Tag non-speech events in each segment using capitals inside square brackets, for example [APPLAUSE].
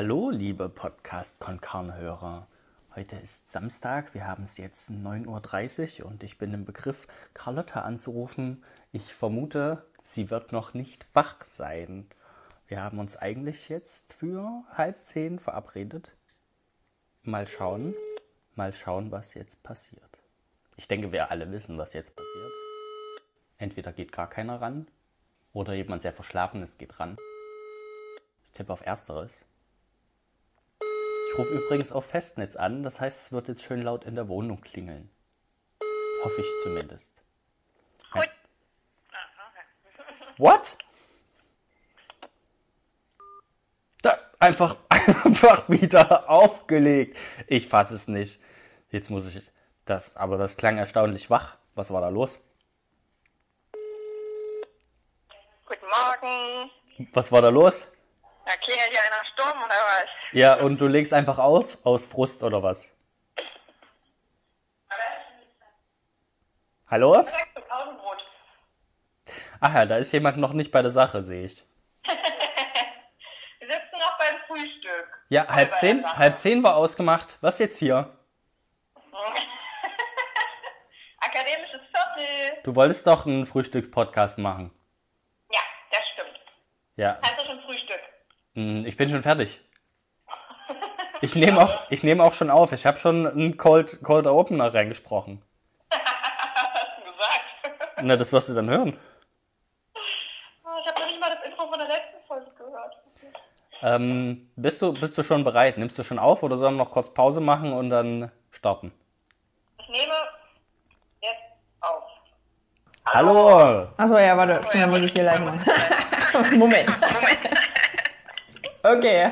Hallo, liebe Podcast-Konkarn-Hörer. Heute ist Samstag, wir haben es jetzt 9.30 Uhr und ich bin im Begriff, Carlotta anzurufen. Ich vermute, sie wird noch nicht wach sein. Wir haben uns eigentlich jetzt für halb zehn verabredet. Mal schauen, mal schauen, was jetzt passiert. Ich denke, wir alle wissen, was jetzt passiert. Entweder geht gar keiner ran oder jemand sehr Verschlafenes geht ran. Ich tippe auf Ersteres. Ich rufe übrigens auf Festnetz an, das heißt, es wird jetzt schön laut in der Wohnung klingeln. Hoffe ich zumindest. Ja. What? Da, einfach, [LAUGHS] einfach wieder aufgelegt. Ich fasse es nicht. Jetzt muss ich das, aber das klang erstaunlich wach. Was war da los? Guten Morgen. Was war da los? Da klingelt hier einer Sturm oder was? Ja, und du legst einfach auf aus Frust oder was? Hallo? Ach ja, da ist jemand noch nicht bei der Sache, sehe ich. [LAUGHS] Wir sitzen noch beim Frühstück. Ja, halb zehn, halb zehn war ausgemacht. Was jetzt hier? [LAUGHS] Akademisches Viertel. Du wolltest doch einen Frühstückspodcast machen. Ja, das stimmt. Ja, Hast du schon Frühstück? hm, ich bin schon fertig. Ich nehme auch, ich nehme auch schon auf. Ich habe schon einen Cold, Cold Opener reingesprochen. Hast [LAUGHS] du gesagt? Na, das wirst du dann hören. Oh, ich habe noch nicht mal das Intro von der letzten Folge gehört. Ähm, bist du, bist du schon bereit? Nimmst du schon auf oder sollen wir noch kurz Pause machen und dann starten? Ich nehme jetzt auf. Hallo! Achso, ja, warte, schnell muss ich hier live machen. [LAUGHS] Moment. Okay,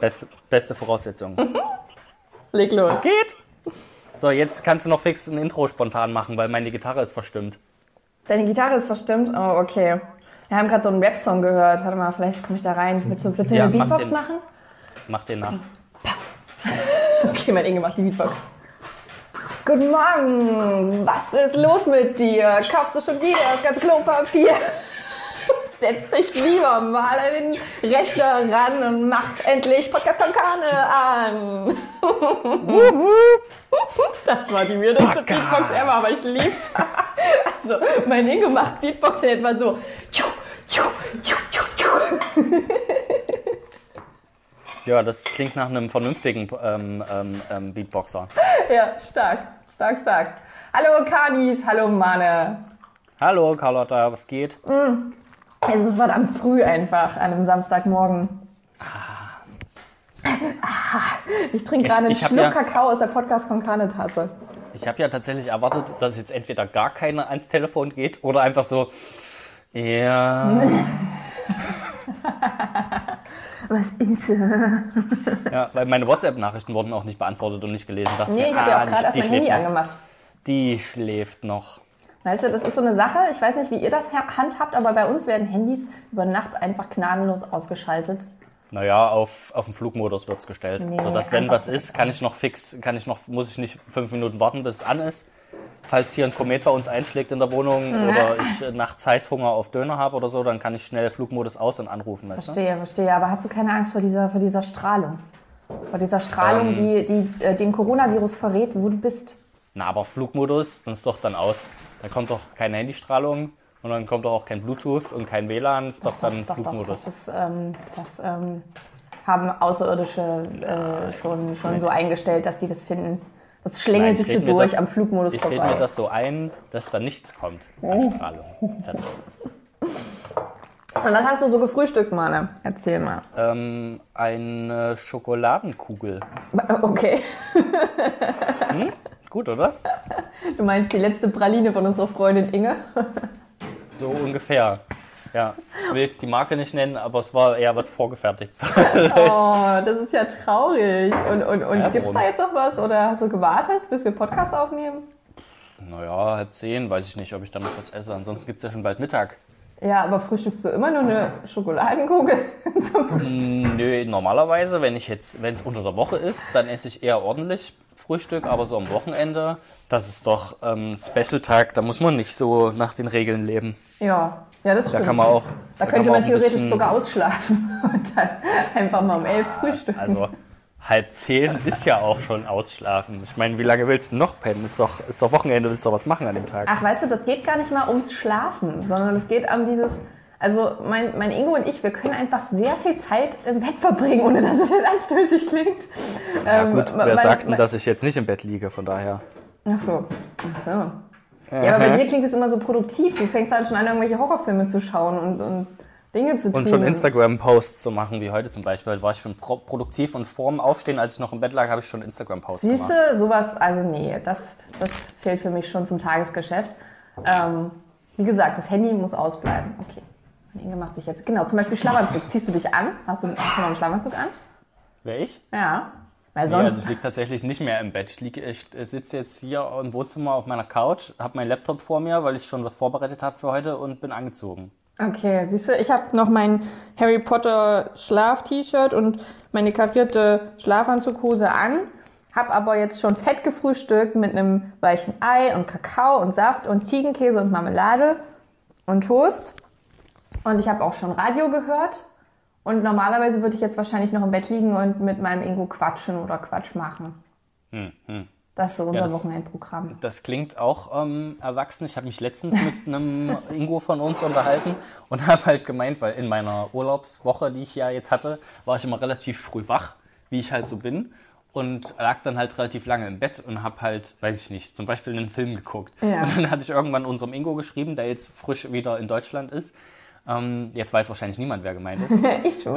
Beste, beste Voraussetzung. [LAUGHS] leg los. Es geht! So, jetzt kannst du noch fix ein Intro spontan machen, weil meine Gitarre ist verstimmt. Deine Gitarre ist verstimmt? Oh, okay. Wir haben gerade so einen Rap-Song gehört. Warte mal, vielleicht komme ich da rein. Willst du, du Ja, eine mach Beatbox den. machen? Mach den nach. [LAUGHS] Okay, mein Inge macht die Beatbox. Guten Morgen. Was ist los mit dir? Kaufst du schon wieder das ganze Klopapier? Setz dich lieber mal an den Rechner ran und macht endlich Podcast Konkane an. Das war die weirdeste Podcast. Beatbox ever, aber ich lieb's. [LAUGHS] Also, mein Inge macht Beatbox in etwa so. Ja, das klingt nach einem vernünftigen ähm, ähm, ähm, Beatboxer. Ja, stark, stark, stark. Hallo Kanis, hallo Manne. Hallo Carlotta, was geht? Es ist verdammt früh einfach, an einem Samstagmorgen. Ah, Ich trinke gerade einen ich Schluck ja- Kakao aus der Podcast Konkane Tasse. Ich habe ja tatsächlich erwartet, dass jetzt entweder gar keiner ans Telefon geht oder einfach so, ja, [LAUGHS] Was ist? äh? ja weil meine WhatsApp-Nachrichten wurden auch nicht beantwortet und nicht gelesen. Dachte Nee, mir, ich habe ja ah, auch gerade erst die, mein Handy schläft noch. angemacht. Die schläft noch. Weißt du, das ist so eine Sache, ich weiß nicht, wie ihr das ha- handhabt, aber bei uns werden Handys über Nacht einfach gnadenlos ausgeschaltet. Naja, auf, auf den Flugmodus wird's gestellt. Nee, so dass wenn was ist, kann ich noch fix, kann ich noch, muss ich nicht fünf Minuten warten, bis es an ist. Falls hier ein Komet bei uns einschlägt in der Wohnung oder ich nachts Heißhunger auf Döner habe oder so, dann kann ich schnell Flugmodus aus und anrufen. Weißt? Verstehe, verstehe. Aber hast du keine Angst vor dieser, vor dieser Strahlung? Vor dieser Strahlung, Ähm. die, die äh, dem Coronavirus verrät, wo du bist. Na, aber Flugmodus, dann ist doch dann aus. Da kommt doch keine Handystrahlung und dann kommt doch auch kein Bluetooth und kein WLAN, ist doch, dann Doch, doch, Flugmodus. das ist, ähm, das ähm, haben Außerirdische äh, schon, schon so eingestellt, dass die das finden. Das schlängelt sich ich so durch das- am Flugmodus Ich rede vorbei. mir das so ein, dass da nichts kommt an Strahlung. Fertig. [LAUGHS] Und was hast du so gefrühstückt, Mane? Erzähl mal. Ähm, eine Schokoladenkugel. [LAUGHS] Okay. Gut, oder? Du meinst die letzte Praline von unserer Freundin Inge? So ungefähr. Ja, ich will jetzt die Marke nicht nennen, aber es war eher was vorgefertigt. [LAUGHS] Oh, das ist ja traurig. Und, und, und Ja, gibt's warum? da jetzt noch was? Oder hast du gewartet, bis wir Podcast aufnehmen? naja, halb zehn, weiß ich nicht, ob ich da noch was esse. Ansonsten gibt's ja schon bald Mittag. Ja, aber frühstückst du immer nur eine Schokoladenkugel [LAUGHS] zum Frühstück? Nö, normalerweise, wenn ich jetzt, wenn es unter der Woche ist, dann esse ich eher ordentlich Frühstück, aber so am Wochenende, das ist doch ähm, Special-Tag, da muss man nicht so nach den Regeln leben. Ja, Ja, das Da stimmt. kann man auch. Da kann könnte man man theoretisch bisschen- sogar ausschlafen [LAUGHS] und dann einfach mal um elf frühstücken. Also halb zehn ist ja auch schon ausschlafen. Ich meine, wie lange willst du noch pennen? Ist doch, ist doch Wochenende, willst du doch was machen an dem Tag. Ach, weißt du, das geht gar nicht mal ums Schlafen, sondern es geht um dieses. Also mein, mein Ingo und ich, wir können einfach sehr viel Zeit im Bett verbringen, ohne dass es jetzt anstößig klingt. Ja Ähm, gut, wer sagt denn, dass ich jetzt nicht im Bett liege, von daher. Ach so. Ach so. Ja, aber bei dir klingt es immer so produktiv. Du fängst halt schon an, irgendwelche Horrorfilme zu schauen und, und Dinge zu tun. Und schon Instagram-Posts zu machen, wie heute zum Beispiel. War ich schon pro produktiv und vorm Aufstehen, als ich noch im Bett lag, habe ich schon Instagram-Posts Siehst gemacht. du, sowas, also nee, das, das zählt für mich schon zum Tagesgeschäft. Ähm, wie gesagt, das Handy muss ausbleiben. Okay. Inge macht sich jetzt, genau, zum Beispiel Schlafanzug. [LAUGHS] Ziehst du dich an? Hast du, hast du noch einen Schlafanzug an? Wer ich? Ja. Weil Nee, sonst, also ich liege tatsächlich nicht mehr im Bett. Ich, lieg, ich sitze jetzt hier im Wohnzimmer auf meiner Couch, habe meinen Laptop vor mir, weil ich schon was vorbereitet habe für heute und bin angezogen. Okay, siehst du, ich habe noch mein Harry Potter Schlaf-T-Shirt und meine karierte Schlafanzughose an, habe aber jetzt schon fett gefrühstückt mit einem weichen Ei und Kakao und Saft und Ziegenkäse und Marmelade und Toast. Und ich habe auch schon Radio gehört. Und normalerweise würde ich jetzt wahrscheinlich noch im Bett liegen und mit meinem Ingo quatschen oder Quatsch machen. Das ist so unser das- Wochenendprogramm. Das klingt auch ähm, erwachsen. Ich habe mich letztens mit einem Ingo von uns unterhalten und habe halt gemeint, weil in meiner Urlaubswoche, die ich ja jetzt hatte, war ich immer relativ früh wach, wie ich halt so bin. Und lag dann halt relativ lange im Bett und habe halt, weiß ich nicht, zum Beispiel einen Film geguckt. Ja. Und dann hatte ich irgendwann unserem Ingo geschrieben, der jetzt frisch wieder in Deutschland ist. Ähm, jetzt weiß wahrscheinlich niemand, wer gemeint ist. [LAUGHS] ich schon.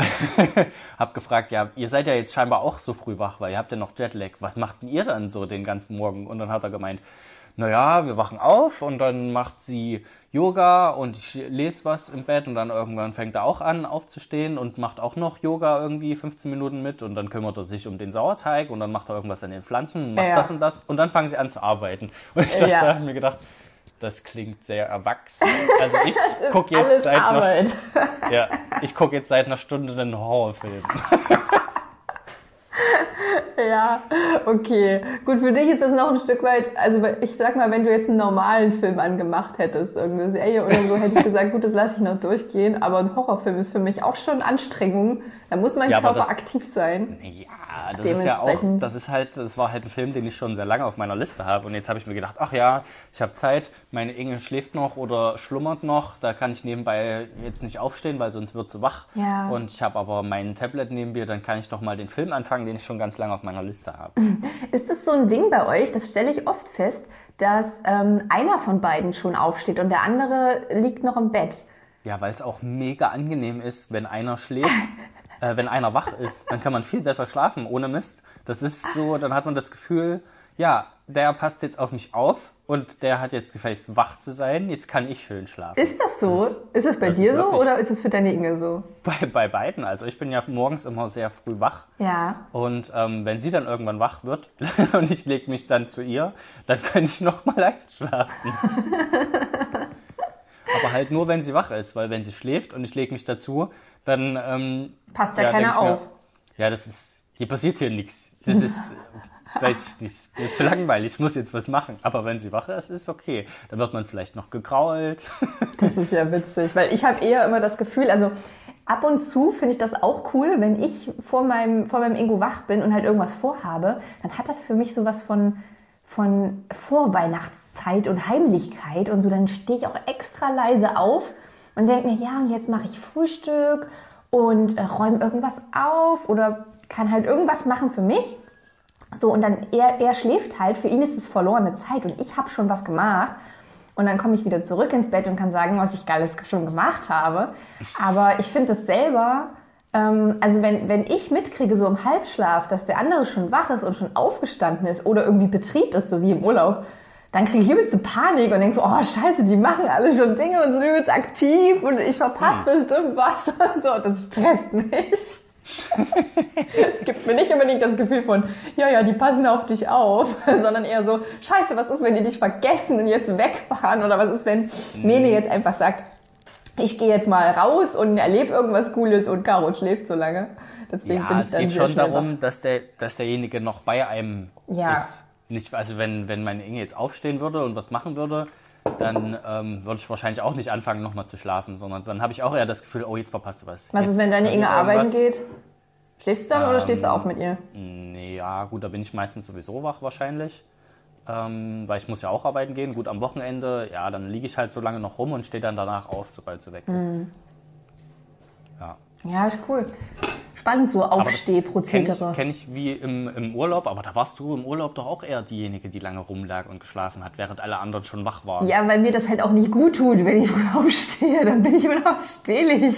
[LAUGHS] hab gefragt, ja, ihr seid ja jetzt scheinbar auch so früh wach, weil ihr habt ja noch Jetlag. Was macht denn ihr dann so den ganzen Morgen? Und dann hat er gemeint, naja, wir wachen auf und dann macht sie Yoga und ich lese was im Bett und dann irgendwann fängt er auch an aufzustehen und macht auch noch Yoga irgendwie 15 Minuten mit und dann kümmert er sich um den Sauerteig und dann macht er irgendwas an den Pflanzen, macht Ja. das und das und dann fangen sie an zu arbeiten. [LAUGHS] Und ich Ja. da und hab mir gedacht, das klingt sehr erwachsen. Also ich [LAUGHS] gucke jetzt seit einer ja, ich gucke jetzt seit einer Stunde einen Horrorfilm. Ja, okay. Gut, für dich ist das noch ein Stück weit, also ich sag mal, wenn du jetzt einen normalen Film angemacht hättest, irgendeine Serie oder so, hätte ich gesagt, gut, das lasse ich noch durchgehen, aber ein Horrorfilm ist für mich auch schon Anstrengung. Da muss mein Ja, Körper das- aktiv sein. Ja, das ist ja auch, das ist halt, das war halt ein Film, den ich schon sehr lange auf meiner Liste habe. Und jetzt habe ich mir gedacht, ach ja, ich habe Zeit, meine Inge schläft noch oder schlummert noch, da kann ich nebenbei jetzt nicht aufstehen, weil sonst wird sie wach. Ja. Und ich habe aber mein Tablet neben mir, dann kann ich doch mal den Film anfangen, den ich schon ganz lange auf meiner Liste habe. [LAUGHS] Ist das so ein Ding bei euch, das stelle ich oft fest, dass ähm, einer von beiden schon aufsteht und der andere liegt noch im Bett. Ja, weil es auch mega angenehm ist, wenn einer schläft, [LAUGHS] äh, wenn einer wach ist, dann kann man viel besser schlafen, ohne Mist. Das ist so, dann hat man das Gefühl, ja, der passt jetzt auf mich auf und der hat jetzt gefälligst wach zu sein, jetzt kann ich schön schlafen. Ist das so? ist es bei das dir ist so oder ist es für deine Inge so? Bei, bei beiden, also ich bin ja morgens immer sehr früh wach Ja. und ähm, wenn sie dann irgendwann wach wird [LAUGHS] und ich lege mich dann zu ihr, dann kann ich noch mal einschlafen. [LAUGHS] Aber halt nur, wenn sie wach ist, weil wenn sie schläft und ich lege mich dazu, dann ähm, Passt ja denk keiner ich mir, auf. Ja, das ist, hier passiert hier nichts. Das ist, [LAUGHS] weiß ich nicht, mir zu langweilig, ich muss jetzt was machen. Aber wenn sie wach ist, ist okay. Dann wird man vielleicht noch gekrault. [LAUGHS] Das ist ja witzig, weil ich habe eher immer das Gefühl, also ab und zu finde ich das auch cool, wenn ich vor meinem, vor meinem Ingo wach bin und halt irgendwas vorhabe, dann hat das für mich sowas von, von Vorweihnachtszeit und Heimlichkeit und so, dann stehe ich auch extra leise auf und denke mir, ja, und jetzt mache ich Frühstück und äh, räume irgendwas auf oder kann halt irgendwas machen für mich. So, und dann er, er schläft halt, für ihn ist es verlorene Zeit und ich habe schon was gemacht. Und dann komme ich wieder zurück ins Bett und kann sagen, was ich Geiles schon gemacht habe. Aber ich finde es selber, ähm, also wenn, wenn ich mitkriege, so im Halbschlaf, dass der andere schon wach ist und schon aufgestanden ist oder irgendwie Betrieb ist, so wie im Urlaub, dann kriege ich übelste Panik und denke so, oh scheiße, die machen alle schon Dinge und sind übelst aktiv und ich verpasse bestimmt was. [LAUGHS] So, das stresst mich. [LAUGHS] Es gibt mir nicht unbedingt das Gefühl von, ja, ja, die passen auf dich auf, [LAUGHS] sondern eher so, scheiße, was ist, wenn die dich vergessen und jetzt wegfahren? Oder was ist, wenn Mene jetzt einfach sagt, ich gehe jetzt mal raus und erlebe irgendwas Cooles und Caro schläft so lange. Deswegen bin Ja, ich es dann geht schon darum, dass, der, dass derjenige noch bei einem Ja. ist. Nicht, also wenn, wenn meine Inge jetzt aufstehen würde und was machen würde, dann ähm, würde ich wahrscheinlich auch nicht anfangen, nochmal zu schlafen, sondern dann habe ich auch eher das Gefühl, oh, jetzt verpasst du was. Was jetzt ist, wenn deine Inge arbeiten geht? Schläfst du dann oder stehst du auf mit ihr? Nee, ja, gut, da bin ich meistens sowieso wach wahrscheinlich. Ähm, weil ich muss ja auch arbeiten gehen. Gut, am Wochenende, ja, dann liege ich halt so lange noch rum und stehe dann danach auf, sobald sie weg ist. Mhm. Ja. Ja, ist cool. Spannend so Kenne Aufstehprozedere. ich, kenn ich wie im, im Urlaub, aber da warst du im Urlaub doch auch eher diejenige, die lange rumlag und geschlafen hat, während alle anderen schon wach waren. Ja, weil mir das halt auch nicht gut tut, wenn ich [LAUGHS] früh aufstehe. Dann bin ich immer noch stehlig.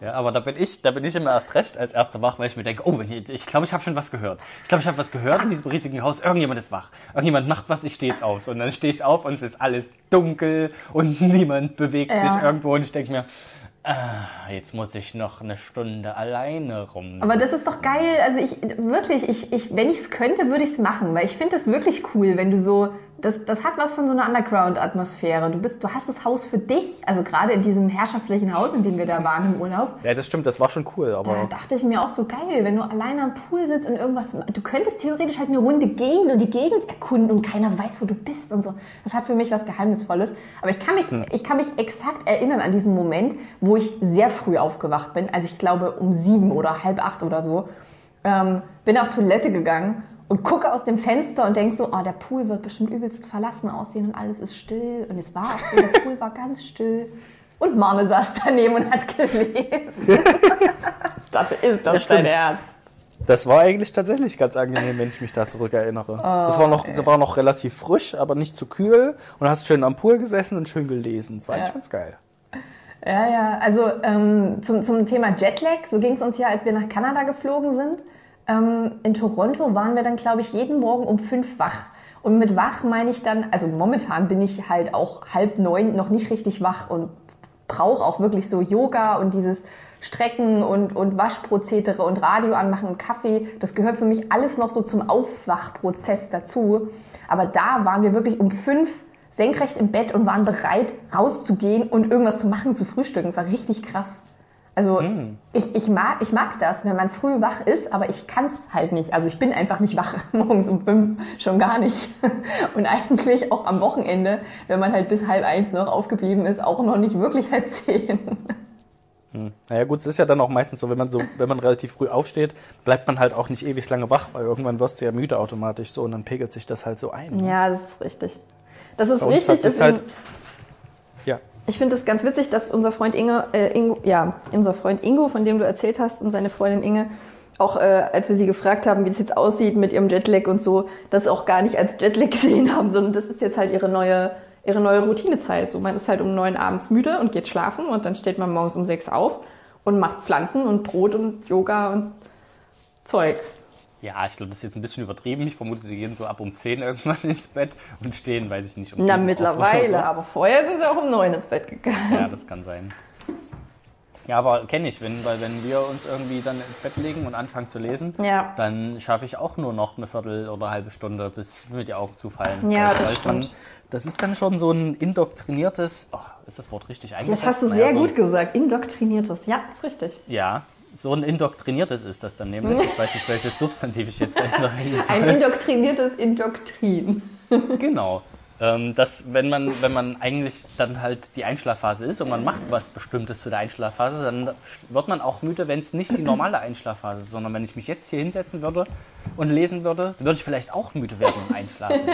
Ja, aber da bin ich, da bin ich immer erst recht als erster wach, weil ich mir denke, oh, ich glaube, ich, glaub, ich habe schon was gehört. Ich glaube, ich habe was gehört in diesem riesigen Haus. Irgendjemand ist wach. Irgendjemand macht was, ich stehe jetzt auf. Und dann stehe ich auf und es ist alles dunkel und [LAUGHS] niemand bewegt Ja. sich irgendwo und ich denke mir, ah, jetzt muss ich noch eine Stunde alleine rum. Aber das ist doch geil. Also ich wirklich, ich, ich, wenn ich es könnte, würde ich es machen, weil ich finde das wirklich cool, wenn du so, das, das hat was von so einer Underground-Atmosphäre. Du bist, du hast das Haus für dich, also gerade in diesem herrschaftlichen Haus, in dem wir da waren im Urlaub. ja, das stimmt, das war schon cool, Da aber dachte ich mir auch so geil, wenn du alleine am Pool sitzt und irgendwas, du könntest theoretisch halt eine Runde gehen und die Gegend erkunden und keiner weiß, wo du bist und so. Das hat für mich was Geheimnisvolles. Aber ich kann mich, ich kann mich exakt erinnern an diesen Moment, wo ich sehr früh aufgewacht bin. Also ich glaube um sieben oder halb acht oder so. Ähm, bin auf Toilette gegangen und gucke aus dem Fenster und denk so, oh, der Pool wird bestimmt übelst verlassen aussehen und alles ist still. Und es war auch so, der Pool war ganz still. Und Marne saß daneben und hat gelesen. [LAUGHS] das ist doch dein Ernst. das war eigentlich tatsächlich ganz angenehm, wenn ich mich da zurückerinnere. das war noch, das war noch relativ frisch, aber nicht zu kühl und hast schön am Pool gesessen und schön gelesen. Das war eigentlich Ja. ganz geil. Ja, ja, also ähm, zum, zum Thema Jetlag, so ging es uns ja, als wir nach Kanada geflogen sind. Ähm, in Toronto waren wir dann, glaube ich, jeden Morgen um fünf wach. Und mit wach meine ich dann, also momentan bin ich halt auch halb neun noch nicht richtig wach und brauche auch wirklich so Yoga und dieses Strecken und, und Waschprozedere und Radio anmachen und Kaffee. Das gehört für mich alles noch so zum Aufwachprozess dazu. Aber da waren wir wirklich um fünf senkrecht im Bett und waren bereit, rauszugehen und irgendwas zu machen, zu frühstücken. Das war richtig krass. Also ich, ich, mag, ich mag das, wenn man früh wach ist, aber ich kann es halt nicht. Also ich bin einfach nicht wach [LAUGHS] morgens um fünf, schon gar nicht. [LAUGHS] Und eigentlich auch am Wochenende, wenn man halt bis halb eins noch aufgeblieben ist, auch noch nicht wirklich halb zehn. Naja gut, es ist ja dann auch meistens so, wenn man so, wenn man relativ früh aufsteht, bleibt man halt auch nicht ewig lange wach, weil irgendwann wirst du ja müde automatisch so und dann pegelt sich das halt so ein. ne? Ja, das ist richtig. Das ist Bei uns richtig. hat sich's deswegen- halt-. Ich finde es ganz witzig, dass unser Freund Inge, äh, Ingo, ja, unser Freund Ingo, von dem du erzählt hast, und seine Freundin Inge, auch äh, als wir sie gefragt haben, wie das jetzt aussieht mit ihrem Jetlag und so, das auch gar nicht als Jetlag [LAUGHS] gesehen haben, sondern das ist jetzt halt ihre neue, ihre neue Routinezeit. So, man ist halt um neun abends müde und geht schlafen und dann steht man morgens um sechs auf und macht Pflanzen und Brot und Yoga und Zeug. Ja, ich glaube, das ist jetzt ein bisschen übertrieben. Ich vermute, sie gehen so ab um 10 irgendwann [LAUGHS] ins Bett und stehen, weiß ich nicht, um Na, 7 auf mittlerweile, oder aber vorher sind sie auch um neun ins Bett gegangen. so. Ja, das kann sein. Ja, aber kenne ich, wenn, weil wenn wir uns irgendwie dann ins Bett legen und anfangen zu lesen, Ja. dann schaffe ich auch nur noch eine Viertel oder eine halbe Stunde, bis mir die Augen zufallen. Ja, Weil- das stimmt. das ist dann schon so ein indoktriniertes, oh, ist das Wort richtig eingesetzt? Das hast du Naja, sehr so, gut gesagt. Indoktriniertes. Ja, ist richtig. Ja, so ein indoktriniertes ist das dann nämlich. Ich weiß nicht, welches Substantiv ich jetzt [LAUGHS] soll. Ein indoktriniertes Indoktrin. [LAUGHS] Genau. Ähm, dass, wenn man, wenn man eigentlich dann halt die Einschlafphase ist und man macht was Bestimmtes zu der Einschlafphase, dann wird man auch müde, wenn es nicht die normale Einschlafphase ist, sondern wenn ich mich jetzt hier hinsetzen würde und lesen würde, würde ich vielleicht auch müde werden und einschlafen. [LAUGHS]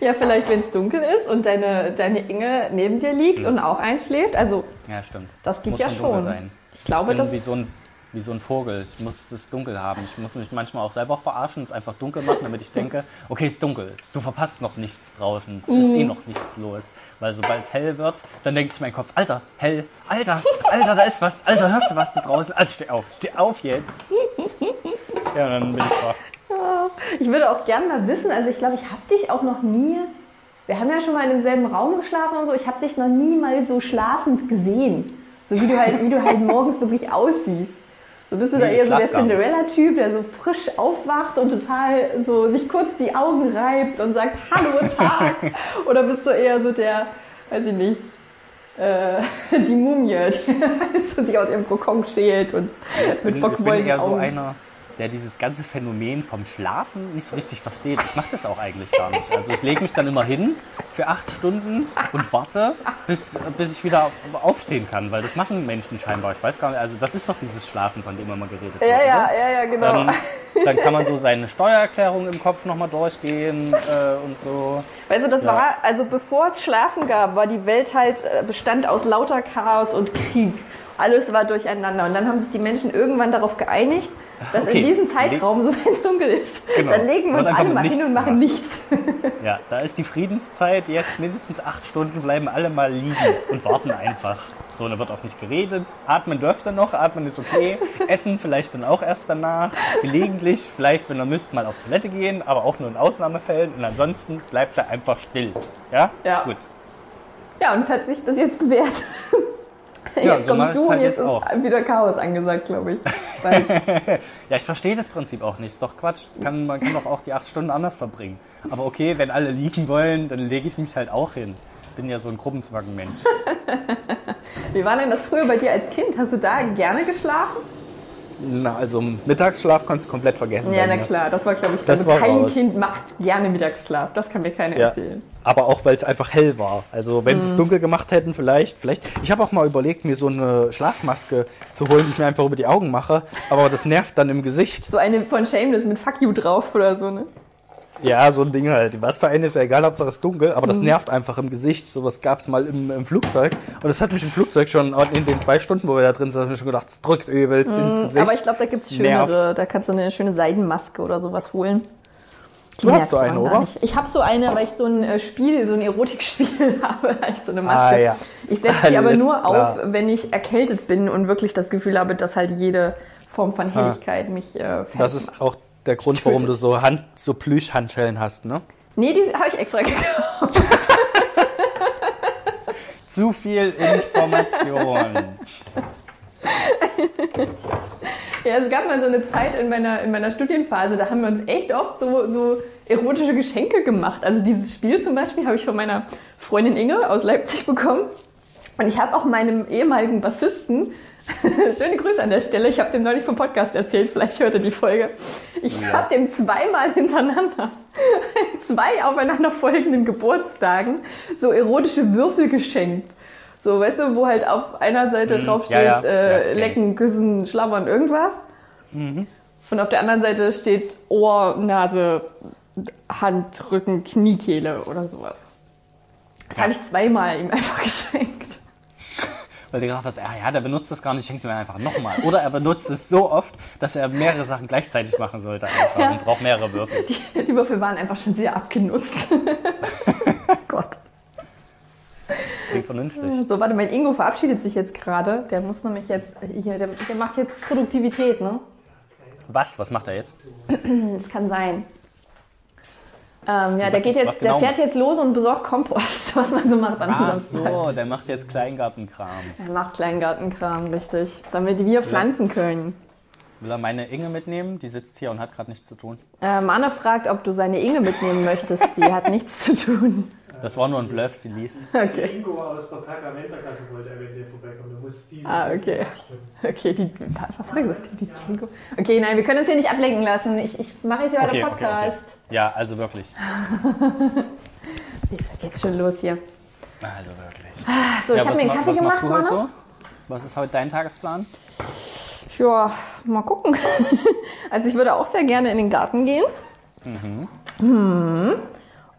Ja, vielleicht, wenn es dunkel ist und deine, deine Inge neben dir liegt und auch einschläft. Also, Ja, stimmt. Das gibt muss ja schon dunkel schon. sein. Ich glaube, ich bin das. wie so, ein, wie so ein Vogel. Ich muss es dunkel haben. Ich muss mich manchmal auch selber verarschen, es einfach dunkel machen, damit ich denke, okay, es ist dunkel. Du verpasst noch nichts draußen. Es ist Mhm. eh noch nichts los. Weil sobald es hell wird, dann denkt sich mein Kopf, Alter, hell, Alter, Alter, da ist was. Alter, hörst du was da draußen? Alter, steh auf, steh auf jetzt. Ja, dann bin ich wach. Ich würde auch gerne mal wissen, also ich glaube, ich habe dich auch noch nie. Wir haben ja schon mal in demselben Raum geschlafen und so. Ich habe dich noch nie mal so schlafend gesehen. So wie du halt, wie du halt morgens wirklich aussiehst. So bist du da Nee, ich eher so der. Cinderella-Typ, der so frisch aufwacht und total so sich kurz die Augen reibt und sagt Hallo Tag. [LAUGHS] Oder bist du eher so der, weiß ich nicht, äh, [LAUGHS] die Mumie, [LAUGHS] die so sich aus ihrem Kokon schält und mit Ich bin verquollenen eher so einer, der dieses ganze Phänomen vom Schlafen nicht so richtig versteht. Ich mache das auch eigentlich gar nicht. Also ich lege mich dann immer hin für acht Stunden und warte, bis, bis ich wieder aufstehen kann, weil das machen Menschen scheinbar. Ich weiß gar nicht, also das ist doch dieses Schlafen, von dem immer geredet wird. Ja, ja, ja, ja, genau. Dann, dann kann man so seine Steuererklärung im Kopf nochmal durchgehen äh, und so. Weißt du, das Ja. war, also bevor es Schlafen gab, war die Welt halt, äh, bestand aus lauter Chaos und Krieg. Alles war durcheinander. Und dann haben sich die Menschen irgendwann darauf geeinigt, dass Okay. in diesem Zeitraum, so wenn es dunkel ist, Genau. dann legen wir uns alle mal hin und machen nichts. Ja, da ist die Friedenszeit jetzt mindestens acht Stunden, bleiben alle mal liegen und warten einfach. So, da wird auch nicht geredet. Atmen dürft ihr noch, atmen ist okay. Essen vielleicht dann auch erst danach. Gelegentlich, vielleicht, wenn ihr müsst, mal auf Toilette gehen, aber auch nur in Ausnahmefällen. Und ansonsten bleibt er einfach still. Ja? Ja. Gut. Ja, und es hat sich bis jetzt bewährt. Ja, jetzt so mach kommst du halt und jetzt jetzt auch. ist wieder Chaos angesagt, glaube ich. [LAUGHS] Ja, ich verstehe das Prinzip auch nicht. Ist doch Quatsch. Kann, man kann doch auch die acht Stunden anders verbringen. Aber okay, wenn alle liegen wollen, dann lege ich mich halt auch hin. Bin ja so ein Gruppenzwangenmensch. [LAUGHS] wie war denn das früher bei dir als Kind? Hast du da gerne geschlafen? Na, also Mittagsschlaf kannst du komplett vergessen. Ja, na klar, das war, glaube ich, Das also war kein raus. Kind macht gerne Mittagsschlaf. Das kann mir keiner Ja. erzählen. Aber auch weil es einfach hell war. Also wenn sie Mhm. es dunkel gemacht hätten, vielleicht, vielleicht. Ich habe auch mal überlegt, mir so eine Schlafmaske zu holen, die ich mir einfach über die Augen mache. Aber das nervt dann im Gesicht. So eine von Shameless mit Fuck You drauf oder so, ne? Ja, so ein Ding halt. Was für einen ist ja egal, Hauptsache es ist dunkel, aber Mhm. das nervt einfach im Gesicht. Sowas gab es mal im, im Flugzeug. Und das hat mich im Flugzeug schon in den zwei Stunden, wo wir da drin sind, hab ich mir schon gedacht, es drückt übelst ins Gesicht. Mhm. Aber ich glaube, da gibt's Es nervt. schönere. Da kannst du eine schöne Seidenmaske oder sowas holen. Die Du hast nervt so eine, oder? nicht. Ich habe so eine, weil ich so ein äh, Spiel, so ein Erotikspiel [LAUGHS] habe, ich so eine Maske. Ah, ja. Ich setze die [LAUGHS] aber Alles nur klar. auf, wenn ich erkältet bin und wirklich das Gefühl habe, dass halt jede Form von Helligkeit mich äh, Das ist macht. auch der Grund, warum du so Hand, so Plüschhandschellen hast, ne? Nee, die habe ich extra gekauft. [LAUGHS] Zu viel Information. Ja, es gab mal so eine Zeit in meiner, in meiner Studienphase, da haben wir uns echt oft so, so erotische Geschenke gemacht. Also dieses Spiel zum Beispiel habe ich von meiner Freundin Inge aus Leipzig bekommen. Und ich habe auch meinem ehemaligen Bassisten, [LAUGHS] schöne Grüße an der Stelle, ich habe dem neulich vom Podcast erzählt, vielleicht hört er die Folge. Ich Ja. habe dem zweimal [LAUGHS] hintereinander, an zwei aufeinander folgenden Geburtstagen, so erotische Würfel geschenkt. So, weißt du, wo halt auf einer Seite Mhm. drauf steht, Ja, ja. Äh, lecken, küssen, schlabbern, irgendwas. Mhm. Und auf der anderen Seite steht Ohr, Nase, Hand, Rücken, Kniekehle oder sowas. Das habe ich zweimal ihm einfach [LAUGHS] geschenkt. Weil du gedacht hast, ah ja, der benutzt das gar nicht, schenk sie mir einfach nochmal. Oder er benutzt es so oft, dass er mehrere Sachen gleichzeitig machen sollte einfach Ja. und braucht mehrere Würfel. Die, die Würfel waren einfach schon sehr abgenutzt. [LAUGHS] Gott. Klingt vernünftig. So, warte, mein Ingo verabschiedet sich jetzt gerade. Der muss nämlich jetzt, hier, der, der macht jetzt Produktivität, ne? Was? Was macht er jetzt? [CLEARS THROAT] Das kann sein. Ähm, ja, der Was- geht was jetzt, genau? der fährt jetzt los und besorgt Kompost, [LAUGHS] was man so macht an Ach so, der macht jetzt Kleingartenkram. Er macht Kleingartenkram, richtig. Damit wir pflanzen können. Will er meine Inge mitnehmen? Die sitzt hier und hat gerade nichts zu tun. Ähm, Anne fragt, ob du seine Inge mitnehmen möchtest. Die hat nichts zu tun. Das war nur ein Bluff, sie liest. [LAUGHS] Okay. Ingo aus der Pergamenterkasse wollte eventuell vorbeikommen. Du musst diese. Ah, okay. Okay, die, was hat er gesagt? Die Jingo. Okay, nein, wir können uns hier nicht ablenken lassen. Ich, ich mache jetzt weiter Okay, okay, Podcast. okay. Ja, also wirklich. [LAUGHS] Wie geht's schon los hier? Also wirklich. So, ich ja, habe was, mir einen Kaffee was machst gemacht, du heute so? Was ist heute dein Tagesplan? Ja, mal gucken. [LAUGHS] Also ich würde auch sehr gerne in den Garten gehen. Mhm.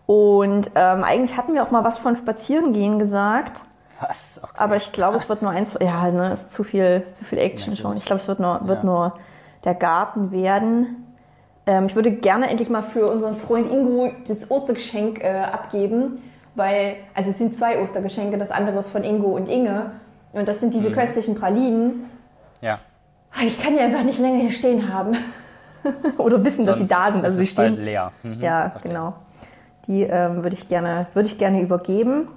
Und ähm, eigentlich hatten wir auch mal was von Spazierengehen gesagt. Was? Okay. Aber ich glaube, es wird nur eins. Ja, ne, ist zu viel, zu viel Action schon. Ich glaube, es wird nur, wird Ja. nur der Garten werden. Ähm, ich würde gerne endlich mal für unseren Freund Ingo das Ostergeschenk äh, abgeben, weil, also es sind zwei Ostergeschenke, das andere ist von Ingo und Inge. Und das sind diese köstlichen Pralinen. ja. Ich kann die einfach nicht länger hier stehen haben. [LAUGHS] Oder wissen, dass sie Sonst da sind. Also ist sie es bald stehen. leer. Mhm, Ja, verstehe. genau. Die ähm, würde ich, gerne, würde ich gerne übergeben.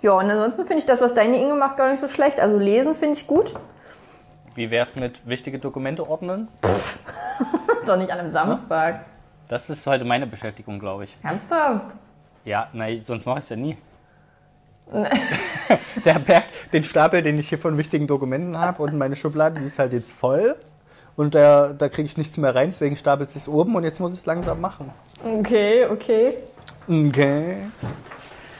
Ja, und ansonsten finde ich das, was deine Inge macht, gar nicht so schlecht. Also lesen finde ich gut. Wie wär's mit wichtige Dokumente ordnen? [LAUGHS] Doch nicht an einem Samstag. Das ist heute meine Beschäftigung, glaube ich. Ernsthaft? Ja, nein, sonst mache ich es ja nie. [LAUGHS] Der Berg, den Stapel, den ich hier von wichtigen Dokumenten habe und meine Schublade, die ist halt jetzt voll. und der, da kriege ich nichts mehr rein, deswegen stapelt sich oben und jetzt muss ich es langsam machen. Okay, okay. Okay.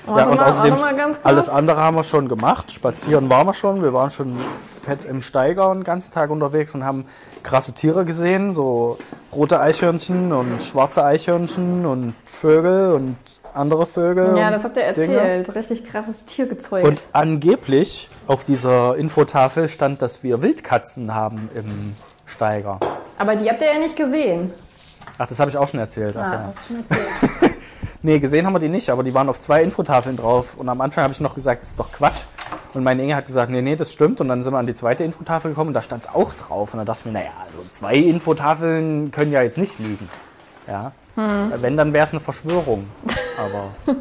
Oh, Ja, warte und mal, außerdem warte alles andere haben wir schon gemacht. Spazieren waren wir schon. Wir waren schon fett im Steiger den ganzen Tag unterwegs und haben krasse Tiere gesehen, so rote Eichhörnchen und schwarze Eichhörnchen und Vögel und andere Vögel. Ja, das habt ihr Dinge. erzählt. Richtig krasses Tiergezeugs. Und angeblich auf dieser Infotafel stand, dass wir Wildkatzen haben im Steiger. Aber die habt ihr ja nicht gesehen. Ach, das habe ich auch schon erzählt. Ach, Ah, ja. hast du schon erzählt. [LAUGHS] Nee, gesehen haben wir die nicht, aber die waren auf zwei Infotafeln drauf. Und am Anfang habe ich noch gesagt, das ist doch Quatsch. Und meine Inge hat gesagt, nee, nee, das stimmt. Und dann sind wir an die zweite Infotafel gekommen und da stand es auch drauf. Und da dachte ich mir, naja, also zwei Infotafeln können ja jetzt nicht lügen. Ja. Wenn, dann wäre es eine Verschwörung. Aber [LAUGHS]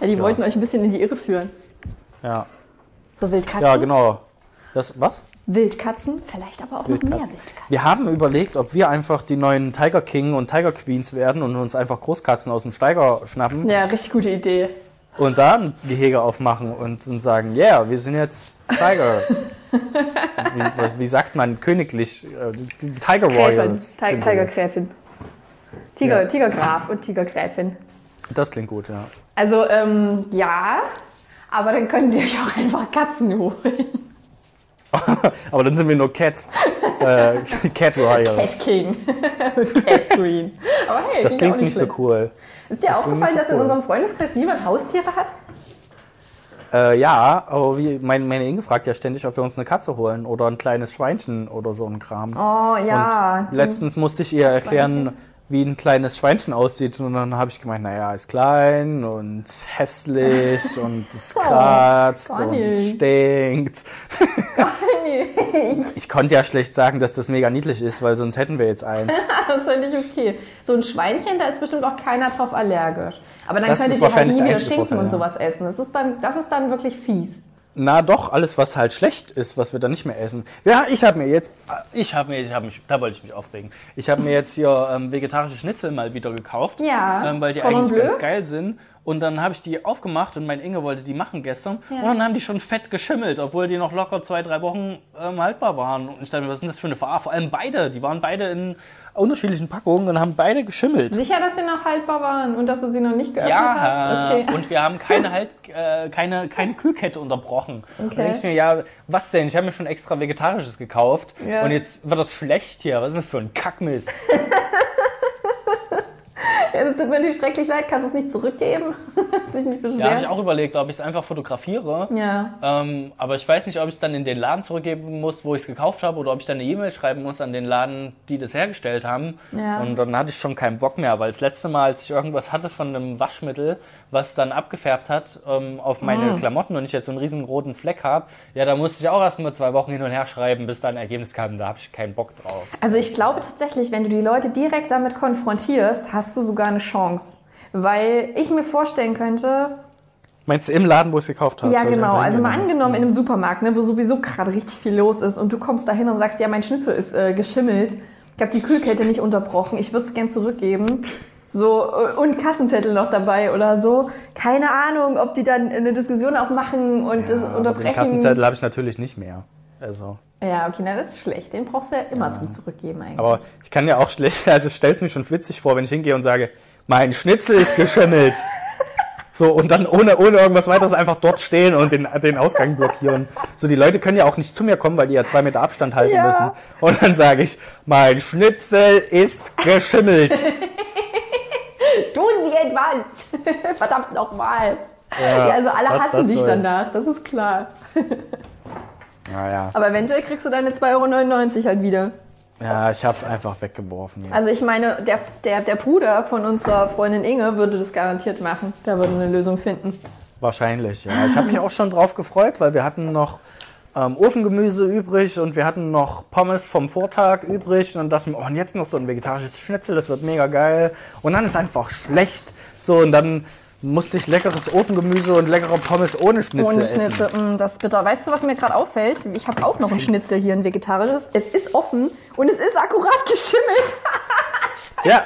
Ja, die Ja. wollten euch ein bisschen in die Irre führen. ja. So Wildkatzen. Ja, genau. Das, was? Wildkatzen, vielleicht aber auch noch mehr Wildkatzen. Wildkatzen. Wir haben überlegt, ob wir einfach die neuen Tiger King und Tiger Queens werden und uns einfach Großkatzen aus dem Steiger schnappen Ja, richtig gute Idee. und da ein Gehege aufmachen und, und sagen, yeah, wir sind jetzt Tiger. [LAUGHS] wie, wie sagt man königlich? Äh, Tiger Gräfin. Royals. Ti-. Tigergräfin. Tiger, Ja. Tigergraf und Tigergräfin. Das klingt gut, ja. Also, ähm, ja, aber dann könnt ihr euch auch einfach Katzen holen. [LAUGHS] Aber dann sind wir nur Cat. Äh, [LAUGHS] Cat Cat Royals. King und [LAUGHS] Cat Queen. Aber hey, Das klingt nicht so schlecht. cool. Ist dir klingt aufgefallen, nicht so dass in cool. unserem Freundeskreis niemand Haustiere hat? Äh, ja, aber wie, mein, meine Inge fragt ja ständig, ob wir uns eine Katze holen oder ein kleines Schweinchen oder so ein Kram. Oh ja. Und letztens musste ich ihr erklären, wie ein kleines Schweinchen aussieht. Und dann habe ich gemeint, naja, ist klein und hässlich und es kratzt gar und es nicht. Stinkt. [LAUGHS] Ich konnte ja schlecht sagen, dass das mega niedlich ist, weil sonst hätten wir jetzt eins. [LAUGHS] das finde ich okay. So ein Schweinchen, da ist bestimmt auch keiner drauf allergisch. Aber dann Das könntet ihr halt nie der wieder Schinken Vorteil, und sowas essen. Das ist, dann, das ist dann wirklich fies. Na doch, alles, was halt schlecht ist, was wir dann nicht mehr essen. Ja, ich habe mir jetzt, ich habe mir, ich habe mich, da wollte ich mich aufregen. Ich habe mir jetzt hier ähm, vegetarische Schnitzel mal wieder gekauft, Ja, ähm, weil die Cordon eigentlich Bleu. ganz geil sind. Und dann habe ich die aufgemacht und mein Inge wollte die machen gestern. Ja. Und dann haben die schon fett geschimmelt, obwohl die noch locker zwei, drei Wochen ähm, haltbar waren. Und ich dachte mir, was ist denn das für eine Verarsche? Vor allem beide, die waren beide in unterschiedlichen Packungen und haben beide geschimmelt. Sicher, dass sie noch haltbar waren und dass du sie noch nicht geöffnet Ja, hast? Okay. [LAUGHS] und wir haben keine [LAUGHS] halt äh, keine keine Kühlkette unterbrochen. Und Okay. dann denke ich mir, ja, was denn? Ich habe mir schon extra vegetarisches gekauft Ja. und jetzt wird das schlecht hier. Was ist das für ein Kackmist? [LAUGHS] Ja, das tut mir natürlich schrecklich leid. Kannst du es nicht zurückgeben? [LAUGHS] Sich nicht Ja, habe beschweren? ich auch überlegt, ob ich es einfach fotografiere. Ja. Ähm, aber ich weiß nicht, ob ich es dann in den Laden zurückgeben muss, wo ich es gekauft habe, oder ob ich dann eine E-Mail schreiben muss an den Laden, die das hergestellt haben. Ja. Und dann hatte ich schon keinen Bock mehr, weil das letzte Mal, als ich irgendwas hatte von einem Waschmittel, was dann abgefärbt hat ähm, auf meine Mhm. Klamotten und ich jetzt so einen riesen roten Fleck habe, ja, da musste ich auch erst mal zwei Wochen hin und her schreiben, bis da ein Ergebnis kam. Da habe ich keinen Bock drauf. Also ich glaube tatsächlich, wenn du die Leute direkt damit konfrontierst, hast du sogar eine Chance. Weil ich mir vorstellen könnte, Meinst du im Laden, wo ich es gekauft habe? ja genau, also mal angenommen in einem Supermarkt, ne, wo sowieso gerade richtig viel los ist und du kommst da hin und sagst, ja, mein Schnitzel ist äh, geschimmelt, ich habe die Kühlkette nicht unterbrochen, ich würde es gern zurückgeben. So, äh, und Kassenzettel noch dabei oder so. Keine Ahnung, ob die dann eine Diskussion aufmachen und das Ja, den unterbrechen. Kassenzettel habe ich natürlich nicht mehr. Also. Ja, okay, na, das ist schlecht. Den brauchst du ja immer zum Zurückgeben eigentlich. Aber ich kann ja auch schlecht, [LAUGHS] also stell's mir schon witzig vor, wenn ich hingehe und sage, mein Schnitzel ist geschimmelt. [LAUGHS] So, und dann ohne, ohne irgendwas weiteres einfach dort stehen und den, den Ausgang blockieren. So, die Leute können ja auch nicht zu mir kommen, weil die ja zwei Meter Abstand halten Ja. müssen. Und dann sage ich, mein Schnitzel ist geschimmelt. [LAUGHS] Tun Sie etwas! Verdammt nochmal! Ja, Ja, also alle hassen dich soll. danach, das ist klar. Naja, Aber eventuell kriegst du deine 2,99 Euro halt wieder. ja, ich hab's einfach weggeworfen jetzt. Also ich meine, der, der, der Bruder von unserer Freundin Inge würde das garantiert machen. Da würde eine Lösung finden. Wahrscheinlich, ja. Ich habe mich auch schon drauf gefreut, weil wir hatten noch ähm, Ofengemüse übrig und wir hatten noch Pommes vom Vortag übrig. Und wir, oh, und jetzt noch so ein vegetarisches Schnitzel, das wird mega geil. Und dann ist einfach schlecht. So, und dann musste ich leckeres Ofengemüse und leckere Pommes ohne Schnitzel Ohne essen. Schnitzel, mm, das ist bitter. Weißt du, was mir gerade auffällt? Ich habe auch noch ein Schnitzel hier, ein vegetarisches. Es ist offen und es ist akkurat [LAUGHS] geschimmelt. Ja,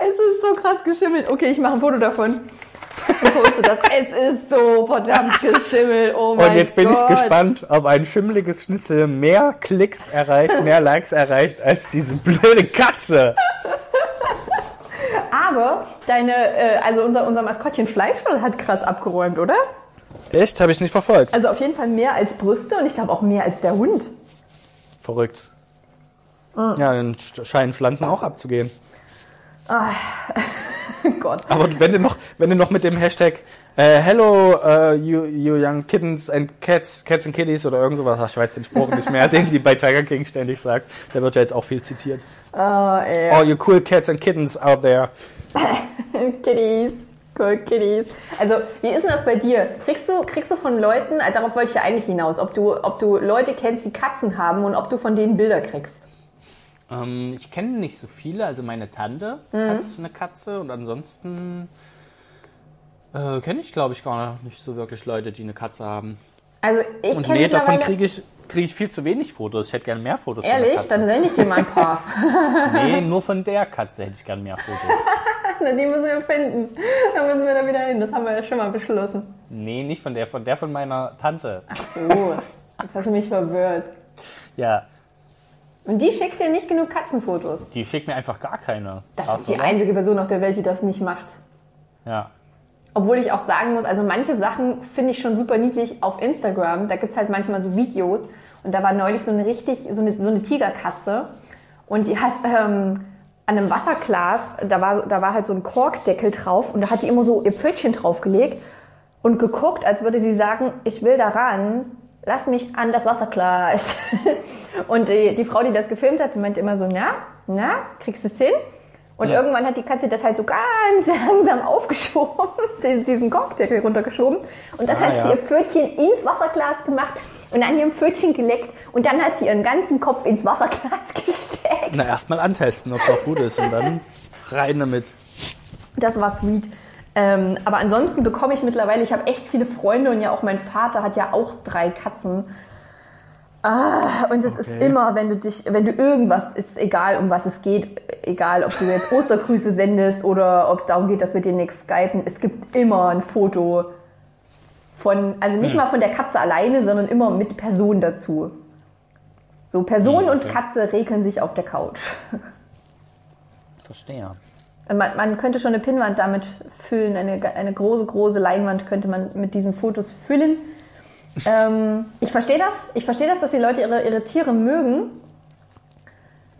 Es ist so krass geschimmelt. Okay, ich mache ein Foto davon. Das. [LAUGHS] Es ist so verdammt geschimmelt. Oh mein Und jetzt bin Gott. ich gespannt, ob ein schimmeliges Schnitzel mehr Klicks erreicht, mehr Likes erreicht als diese blöde Katze. Aber deine, äh, also unser, unser Maskottchen Fleischwall hat krass abgeräumt, oder? Echt? Habe ich nicht verfolgt. Also auf jeden Fall mehr als Brüste und ich glaube auch mehr als der Hund. Verrückt. Ja, dann sch- scheinen Pflanzen auch abzugehen. [LAUGHS] Gott. Aber wenn du noch, wenn du noch mit dem Hashtag äh, Hello uh, you, you young kittens and cats, cats and kitties oder irgend sowas, ich weiß den Spruch nicht mehr, [LAUGHS] den sie bei Tiger King ständig sagt, der wird ja jetzt auch viel zitiert. Ah, ey. All you cool cats and kittens out there. [LAUGHS] Kitties. Cool Kitties. Also, wie ist denn das bei dir? Kriegst du, kriegst du von Leuten, äh, darauf wollte ich ja eigentlich hinaus, ob du, ob du Leute kennst, die Katzen haben und ob du von denen Bilder kriegst? Ähm, ich kenne nicht so viele, also meine Tante hat eine Katze und ansonsten äh, kenne ich glaube ich gar nicht so wirklich Leute, die eine Katze haben. Also, ich Und kenne nee, davon kriege ich, krieg ich viel zu wenig Fotos. Ich hätte gerne mehr Fotos von Ehrlich? der Katze. Dann sende ich dir mal ein paar. [LAUGHS] Nee, [LAUGHS] nur von der Katze hätte ich gerne mehr Fotos. [LAUGHS] Na, die müssen wir finden. Da müssen wir da wieder hin. Das haben wir ja schon mal beschlossen. Nee, nicht von der, von der von meiner Tante. So, jetzt hast du mich verwirrt. Ja, Und die schickt dir nicht genug Katzenfotos. die schickt mir einfach gar keine. Das Krass, ist die oder? einzige Person auf der Welt, die das nicht macht. Ja. Obwohl ich auch sagen muss, also manche Sachen finde ich schon super niedlich auf Instagram. Da gibt's halt manchmal so Videos. Und da war neulich so eine richtig, so eine, so eine Tigerkatze. Und die hat ähm, an einem Wasserglas, da war, da war halt so ein Korkdeckel drauf. Und da hat die immer so ihr Pfötchen draufgelegt und geguckt, als würde sie sagen, ich will da ran, lass mich an das Wasserglas. [LAUGHS] und die, die Frau, die das gefilmt hat, meinte immer so, na, na, kriegst du es hin? Und Ja. irgendwann hat die Katze das halt so ganz [LAUGHS] langsam aufgeschoben, [LAUGHS] diesen- Korkdeckel runtergeschoben. Und dann Ah, hat sie ja. ihr Pfötchen ins Wasserglas gemacht und an ihrem Pfötchen geleckt. Und dann hat sie ihren ganzen Kopf ins Wasserglas [LAUGHS] gesteckt. Na, erstmal antesten, ob es auch gut ist und dann rein damit. Das war sweet. Ähm, aber ansonsten bekomme ich mittlerweile, ich habe echt viele Freunde und ja auch mein Vater hat ja auch drei Katzen. Ah, und es ist Okay. immer, wenn du dich, wenn du irgendwas, ist egal, um was es geht, egal, ob du jetzt Ostergrüße sendest oder ob es darum geht, dass wir dir nichts skypen, es gibt immer ein Foto von, also nicht mal von der Katze alleine, sondern immer mit Person dazu. So, Person Hm, und. Katze rekeln sich auf der Couch. Verstehe. Man, man könnte schon eine Pinnwand damit füllen, eine, eine große, große Leinwand könnte man mit diesen Fotos füllen. Ähm, ich verstehe das. Ich verstehe das, dass die Leute ihre, ihre Tiere mögen.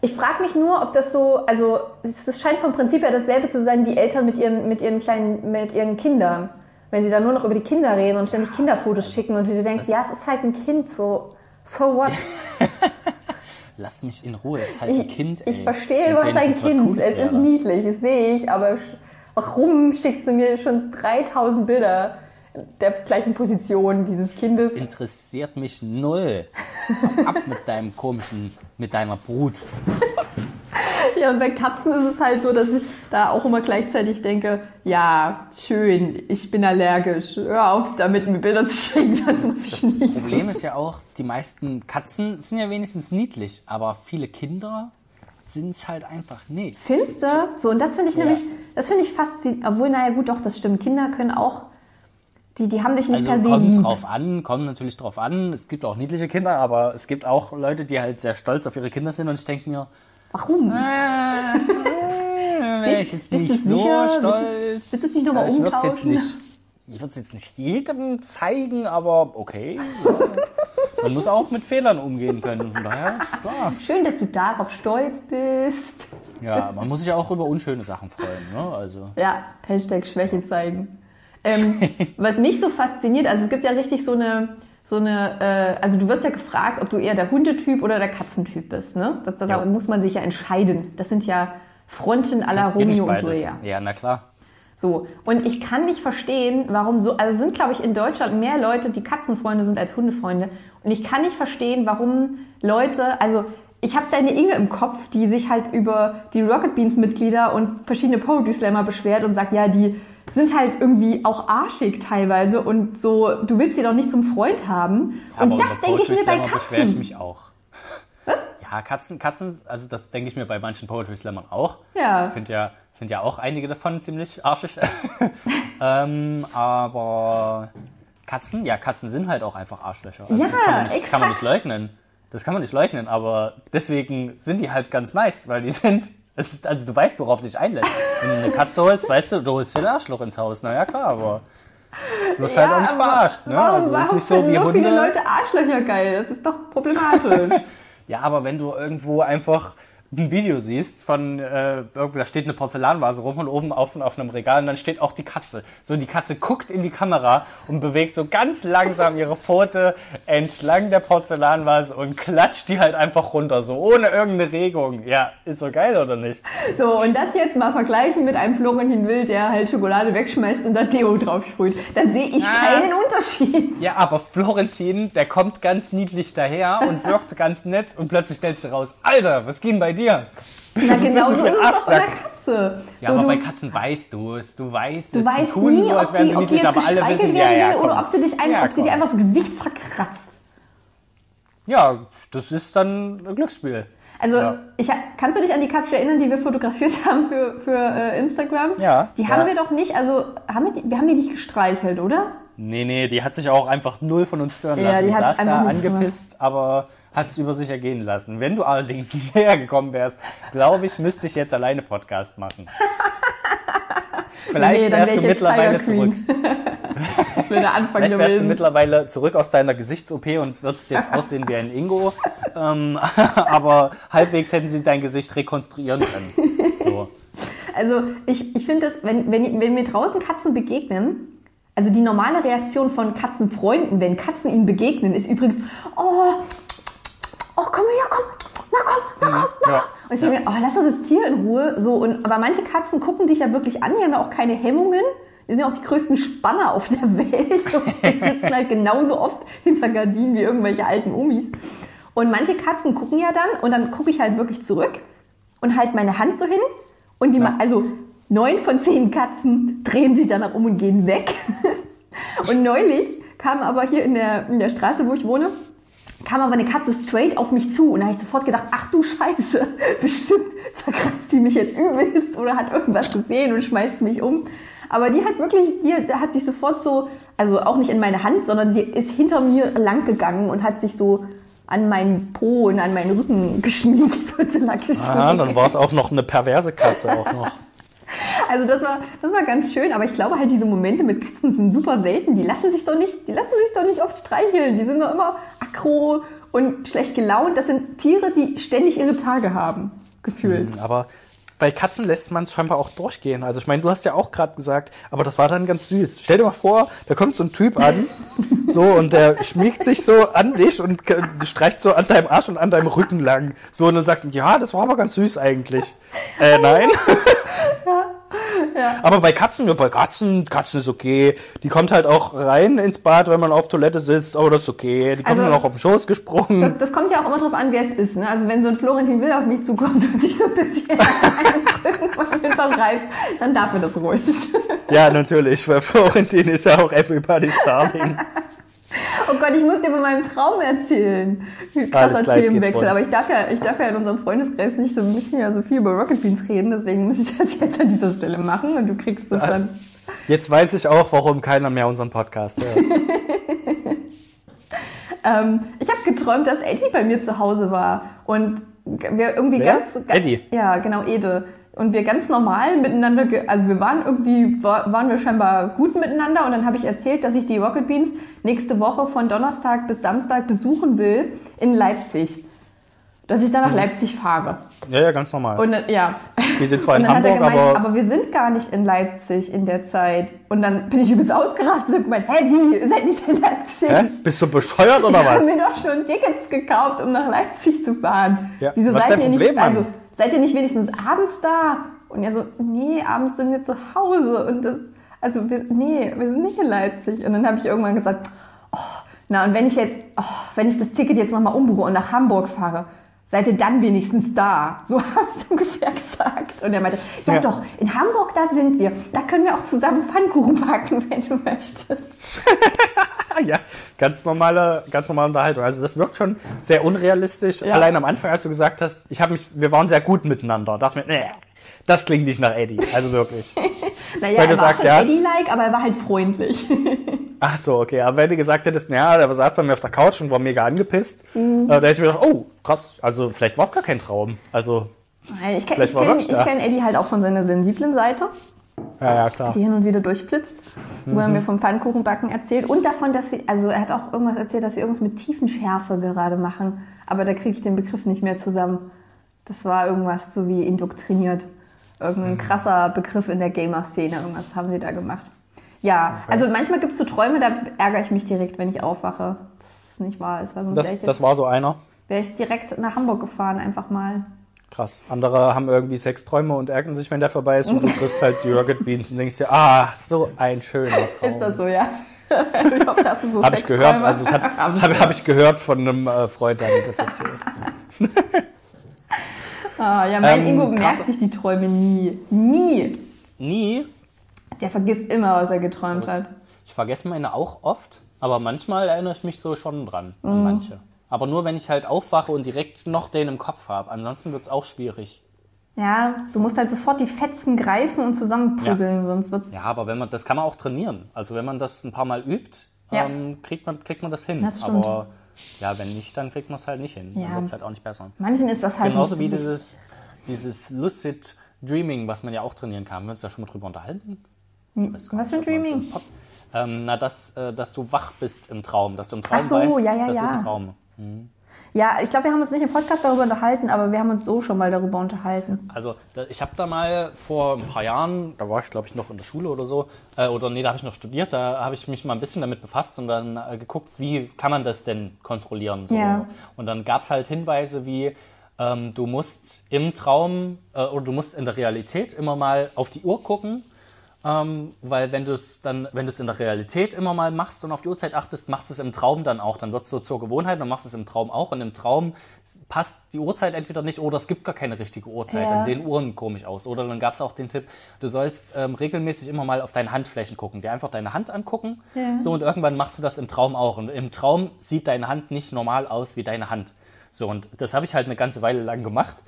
Ich frage mich nur, ob das so, also es es scheint vom Prinzip her dasselbe zu sein wie Eltern mit ihren, mit ihren kleinen, mit ihren Kindern. Wenn sie dann nur noch über die Kinder reden und ständig Kinderfotos schicken und du dir denkst, ja, es ist halt ein Kind, so, so what? [LAUGHS] Lass mich in Ruhe, ist halt ein Kind, ey. Ich verstehe, hast ein was Kind. Cooles Es ist wäre. niedlich, das sehe ich, aber warum schickst du mir schon 3000 Bilder der gleichen Position dieses Kindes? Interessiert mich null. Ab mit deinem komischen, mit deiner Brut. [LAUGHS] Ja, und bei Katzen ist es halt so, dass ich da auch immer gleichzeitig denke, ja, schön, ich bin allergisch. Hör auf, damit mir Bilder zu schicken, das muss ich nicht. Problem ist ja auch, die meisten Katzen sind ja wenigstens niedlich, aber viele Kinder sind es halt einfach nicht. Finster? So, und das finde ich Ja. nämlich, das finde ich faszinierend. Obwohl, naja, gut, doch, das stimmt. Kinder können auch, die, die haben dich nicht Also per se kommt drauf an, kommt natürlich drauf an. Es gibt auch niedliche Kinder, aber es gibt auch Leute, die halt sehr stolz auf ihre Kinder sind und ich denke mir, Warum? äh, [LAUGHS] wäre ich jetzt Bist nicht so sicher? stolz. Willst du- es nicht noch mal Ja, ich würd's jetzt umtauschen? nicht, ich würde es jetzt nicht jedem zeigen, aber okay. Ja. Man muss auch mit Fehlern umgehen können. Von daher. Schön, dass du darauf stolz bist. ja, man muss sich auch über unschöne Sachen freuen. Ne? Also, Ja, Hashtag Schwäche zeigen. Ähm, [LAUGHS] was mich so fasziniert, also es gibt ja richtig so eine, so eine, äh, also du wirst ja gefragt, ob du eher der Hundetyp oder der Katzentyp bist, ne? Das, da Ja. muss man sich ja entscheiden. Das sind ja Fronten aller Romeo und. Julia. Ja, na klar. So, und ich kann nicht verstehen, warum so, also es sind, glaube ich, in Deutschland mehr Leute, die Katzenfreunde sind als Hundefreunde. Und ich kann nicht verstehen, warum Leute, also ich habe deine Inge im Kopf, die sich halt über die Rocket Beans Mitglieder und verschiedene Poetry Slammer beschwert und sagt, ja, die sind halt irgendwie auch arschig teilweise und so, du willst sie doch nicht zum Freund haben. Und aber das denke ich mir bei Slammer beschwere ich Katzen. mich auch. [LAUGHS] Was? Ja, Katzen, Katzen, also das denke ich mir bei manchen Poetry Slammern auch. Ja. Ich finde ja, Sind ja auch einige davon ziemlich arschig. [LAUGHS] ähm, aber Katzen, ja, Katzen sind halt auch einfach Arschlöcher. Also Ja, das kann man, nicht, kann man nicht leugnen. Das kann man nicht leugnen, aber deswegen sind die halt ganz nice, weil die [LAUGHS] sind, es ist, also du weißt, worauf dich einlässt. Wenn du eine Katze holst, weißt du, du holst dir ein Arschloch ins Haus. Na ja, klar, aber du wirst halt auch nicht verarscht, ne? Warum, Also ist warum nicht so wie so viele Hunde. Leute Arschlöcher geil? Das ist doch problematisch. [LAUGHS] Ja, aber wenn du irgendwo einfach ein Video siehst von, äh, irgendwie, da steht eine Porzellanvase rum und oben auf, auf einem Regal und dann steht auch die Katze. So, die Katze guckt in die Kamera und bewegt so ganz langsam ihre Pfote entlang der Porzellanvase und klatscht die halt einfach runter, so ohne irgendeine Regung. Ja, ist so geil, oder nicht? so, und das jetzt mal vergleichen mit einem Florentin Will, der halt Schokolade wegschmeißt und da Deo drauf sprüht. Da sehe ich Ah. keinen Unterschied. Ja, aber Florentin, der kommt ganz niedlich daher und wirkt ganz nett und plötzlich stellt sich raus, Alter, was ging bei dir? Na, genau so ein ist es bei Katze. Ja, so, aber du, bei Katzen weißt du es, du weißt du es, die weißt tun nie, so, als wären die, sie die niedlich, aber alle wissen, ja, ja, komm. oder ob sie dich einfach, Ja, ob sie dir einfach das Gesicht verkratzt. Ja, das ist dann ein Glücksspiel. Also, Ja. ich, kannst du dich an die Katze erinnern, die wir fotografiert [LAUGHS] haben für, für äh, Instagram? Ja, Die ja. haben wir doch nicht, also haben wir, die, wir haben die nicht gestreichelt, oder? Nee, nee, die hat sich auch einfach null von uns stören Ja, lassen. die Die, hat saß da angepisst, aber hat es über sich ergehen lassen. Wenn du allerdings [LAUGHS] näher gekommen wärst, glaube ich, müsste ich jetzt alleine Podcast machen. [LAUGHS] Vielleicht Nee, wärst wär du mittlerweile zurück. [LAUGHS] Vielleicht wärst du mittlerweile zurück aus deiner Gesichts-OP und würdest jetzt aussehen wie ein Ingo. ähm, aber halbwegs hätten sie dein Gesicht rekonstruieren können. So. Also ich, ich finde das, wenn, wenn, wenn mir draußen Katzen begegnen, also die normale Reaktion von Katzenfreunden, wenn Katzen ihnen begegnen, ist übrigens, oh, oh, komm her, komm, na komm, na komm, na Ja. komm. Und ich denke, oh, lass doch das Tier in Ruhe. So, und, aber manche Katzen gucken dich ja wirklich an, die haben ja auch keine Hemmungen. Die sind ja auch die größten Spanner auf der Welt. So, die [LAUGHS] sitzen halt genauso oft hinter Gardinen wie irgendwelche alten Omis. Und manche Katzen gucken ja dann und dann gucke ich halt wirklich zurück und halt meine Hand so hin und die, ma- also neun von zehn Katzen drehen sich danach um und gehen weg. [LAUGHS] Und neulich kam aber hier in der, in der Straße, wo ich wohne, kam aber eine Katze straight auf mich zu und da habe ich sofort gedacht, ach du Scheiße, [LAUGHS] bestimmt zerkratzt die mich jetzt übelst oder hat irgendwas gesehen und schmeißt mich um. Aber die hat wirklich, die hat sich sofort so, also auch nicht in meine Hand, sondern die ist hinter mir lang gegangen und hat sich so an meinen Po und an meinen Rücken [LAUGHS] geschmiegt und so lang geschmiegt. Aha, dann war es auch noch eine perverse Katze auch noch. [LAUGHS] [LAUGHS] Also das war, das war ganz schön, aber ich glaube halt, diese Momente mit Katzen sind super selten. Die lassen sich doch nicht, die lassen sich doch nicht oft streicheln. Die sind doch immer aggro und schlecht gelaunt. Das sind Tiere, die ständig ihre Tage haben, gefühlt. Aber bei Katzen lässt man es scheinbar auch durchgehen. Also ich meine, du hast ja auch gerade gesagt, aber das war dann ganz süß. Stell dir mal vor, da kommt so ein Typ an, so und der schmiegt sich so an dich und streicht so an deinem Arsch und an deinem Rücken lang. So und dann sagst du, ja, das war aber ganz süß eigentlich. Äh, nein. [LAUGHS] Aber bei Katzen, ja, bei Katzen, Katzen ist okay. Die kommt halt auch rein ins Bad, wenn man auf Toilette sitzt, aber das ist okay. Die kommt Also- dann auch auf den Schoß gesprungen. Das, das kommt ja auch immer drauf an, wer es ist. Ne? Also wenn so ein Florentin Will auf mich zukommt und sich so ein bisschen [LAUGHS] [LAUGHS] reibt, dann darf er das ruhig. Ja, natürlich, weil Florentin ist ja auch everybody's darling. Oh Gott, ich muss dir von meinem Traum erzählen. Krasser klar, Themenwechsel. Aber ich darf ja, ich darf ja in unserem Freundeskreis nicht so, nicht mehr so viel über Rocket Beans reden, deswegen muss ich das jetzt an dieser Stelle machen und du kriegst das dann. Jetzt weiß ich auch, warum keiner mehr unseren Podcast hört. [LAUGHS] Ähm, ich habe geträumt, dass Eddie bei mir zu Hause war und wir irgendwie Wer? ganz, ga- Eddie? Ja, genau, Ede. Und wir ganz normal miteinander, also wir waren irgendwie, war, waren wir scheinbar gut miteinander und dann habe ich erzählt, dass ich die Rocket Beans nächste Woche von Donnerstag bis Samstag besuchen will in Leipzig. Dass ich dann nach Leipzig fahre. Ja, ja, ganz normal. Und ja. Wir sind zwar [LAUGHS] in Hamburg, gemeint, aber, aber wir sind gar nicht in Leipzig in der Zeit. Und dann bin ich übelst ausgerastet und gemeint, hä, wie, ihr seid nicht in Leipzig? Hä? Bist du bescheuert oder ich habe was? mir doch schon Tickets gekauft, um nach Leipzig zu fahren. Ja, Wieso was ist seid dein ihr Problem, nicht, also Mann? Seid ihr nicht wenigstens abends da? Und er so, nee, abends sind wir zu Hause und das, also wir, nee, wir sind nicht in Leipzig. Und dann habe ich irgendwann gesagt, oh, na und wenn ich jetzt, oh, wenn ich das Ticket jetzt nochmal umbuche und nach Hamburg fahre, seid ihr dann wenigstens da? So [LAUGHS] habe ich ungefähr gesagt. Und er meinte, ja, Ja. doch, in Hamburg, da sind wir. Da können wir auch zusammen Pfannkuchen backen, [LAUGHS] wenn du möchtest. [LAUGHS] Ja, ganz normale, ganz normale Unterhaltung. Also das wirkt schon sehr unrealistisch. Ja. Allein am Anfang, als du gesagt hast, ich habe mich, wir waren sehr gut miteinander. Das mit, nee, Das klingt nicht nach Eddie, also wirklich. Naja, du er war sagst, schon ja. Eddie-like, aber er war halt freundlich. Ach so, okay. Aber wenn du gesagt hättest, naja, der saß bei mir auf der Couch und war mega angepisst, Mhm. äh, da hätte ich mir gedacht, oh, krass, also vielleicht war es gar kein Traum. Also, Nein, Ich kenne kenn, da. kenn Eddie halt auch von seiner sensiblen Seite, ja, ja, klar. die hin und wieder durchblitzt, wo er mir vom Pfannkuchenbacken erzählt und davon, dass sie, also er hat auch irgendwas erzählt, dass sie irgendwas mit Tiefenschärfe gerade machen, aber da kriege ich den Begriff nicht mehr zusammen. Das war irgendwas so wie indoktriniert. Irgendein krasser Begriff in der Gamer-Szene, irgendwas haben sie da gemacht. Ja, also manchmal gibt es so Träume, da ärgere ich mich direkt, wenn ich aufwache. Das ist nicht wahr ist, weil sonst wäre Das, ich, das jetzt- war so einer. wär ich direkt nach Hamburg gefahren, einfach mal. Krass. Andere haben irgendwie Sexträume und ärgern sich, wenn der vorbei ist und du [LAUGHS] triffst halt die Rocket Beans und denkst dir, ah, so ein schöner Traum. [LAUGHS] Ist das so, ja? [LAUGHS] ich hoffe, dass du so Habe ich gehört, also habe hab ich gehört von einem äh, Freund, der mir das erzählt. Ah, ja, mein Ähm, Ingo merkt sich die Träume nie. Nie. Nie. Der vergisst immer, was er geträumt hat. Ich vergesse meine auch oft, aber manchmal erinnere ich mich so schon dran, an manche. Aber nur, wenn ich halt aufwache und direkt noch den im Kopf habe. Ansonsten wird es auch schwierig. Ja, du musst halt sofort die Fetzen greifen und zusammenpuzzeln, sonst wird's. Ja, aber wenn man, das kann man auch trainieren. Also wenn man das ein paar Mal übt, Ja. ähm, kriegt, man, kriegt man das hin. Das stimmt. aber ja, wenn nicht, dann kriegt man es halt nicht hin. Ja. Dann wird es halt auch nicht besser. Manchen ist das halt Genauso wie dieses, dieses Lucid Dreaming, was man ja auch trainieren kann. Haben wir uns da schon mal drüber unterhalten? Gar Was für ein Dreaming? Pod- Ähm, na, dass, äh, dass du wach bist im Traum, dass du im Traum so, weißt, ja, ja, das ist ja. ein Traum. Ja, ich glaube, wir haben uns nicht im Podcast darüber unterhalten, aber wir haben uns so schon mal darüber unterhalten. Also ich habe da mal vor ein paar Jahren, da war ich glaube ich noch in der Schule oder so, äh, oder nee, da habe ich noch studiert, da habe ich mich mal ein bisschen damit befasst und dann äh, geguckt, wie kann man das denn kontrollieren. So. Ja. Und dann gab es halt Hinweise wie, ähm, du musst im Traum äh, oder du musst in der Realität immer mal auf die Uhr gucken. Ähm, weil wenn du es dann, wenn du es in der Realität immer mal machst und auf die Uhrzeit achtest, machst du es im Traum dann auch. Dann wird es so zur Gewohnheit, dann machst du es im Traum auch. Und im Traum passt die Uhrzeit entweder nicht oder es gibt gar keine richtige Uhrzeit. Ja. Dann sehen Uhren komisch aus. Oder dann gab es auch den Tipp, du sollst ähm, regelmäßig immer mal auf deine Handflächen gucken, dir einfach deine Hand angucken. Ja. So und irgendwann machst du das im Traum auch. Und im Traum sieht deine Hand nicht normal aus wie deine Hand. So und das habe ich halt eine ganze Weile lang gemacht.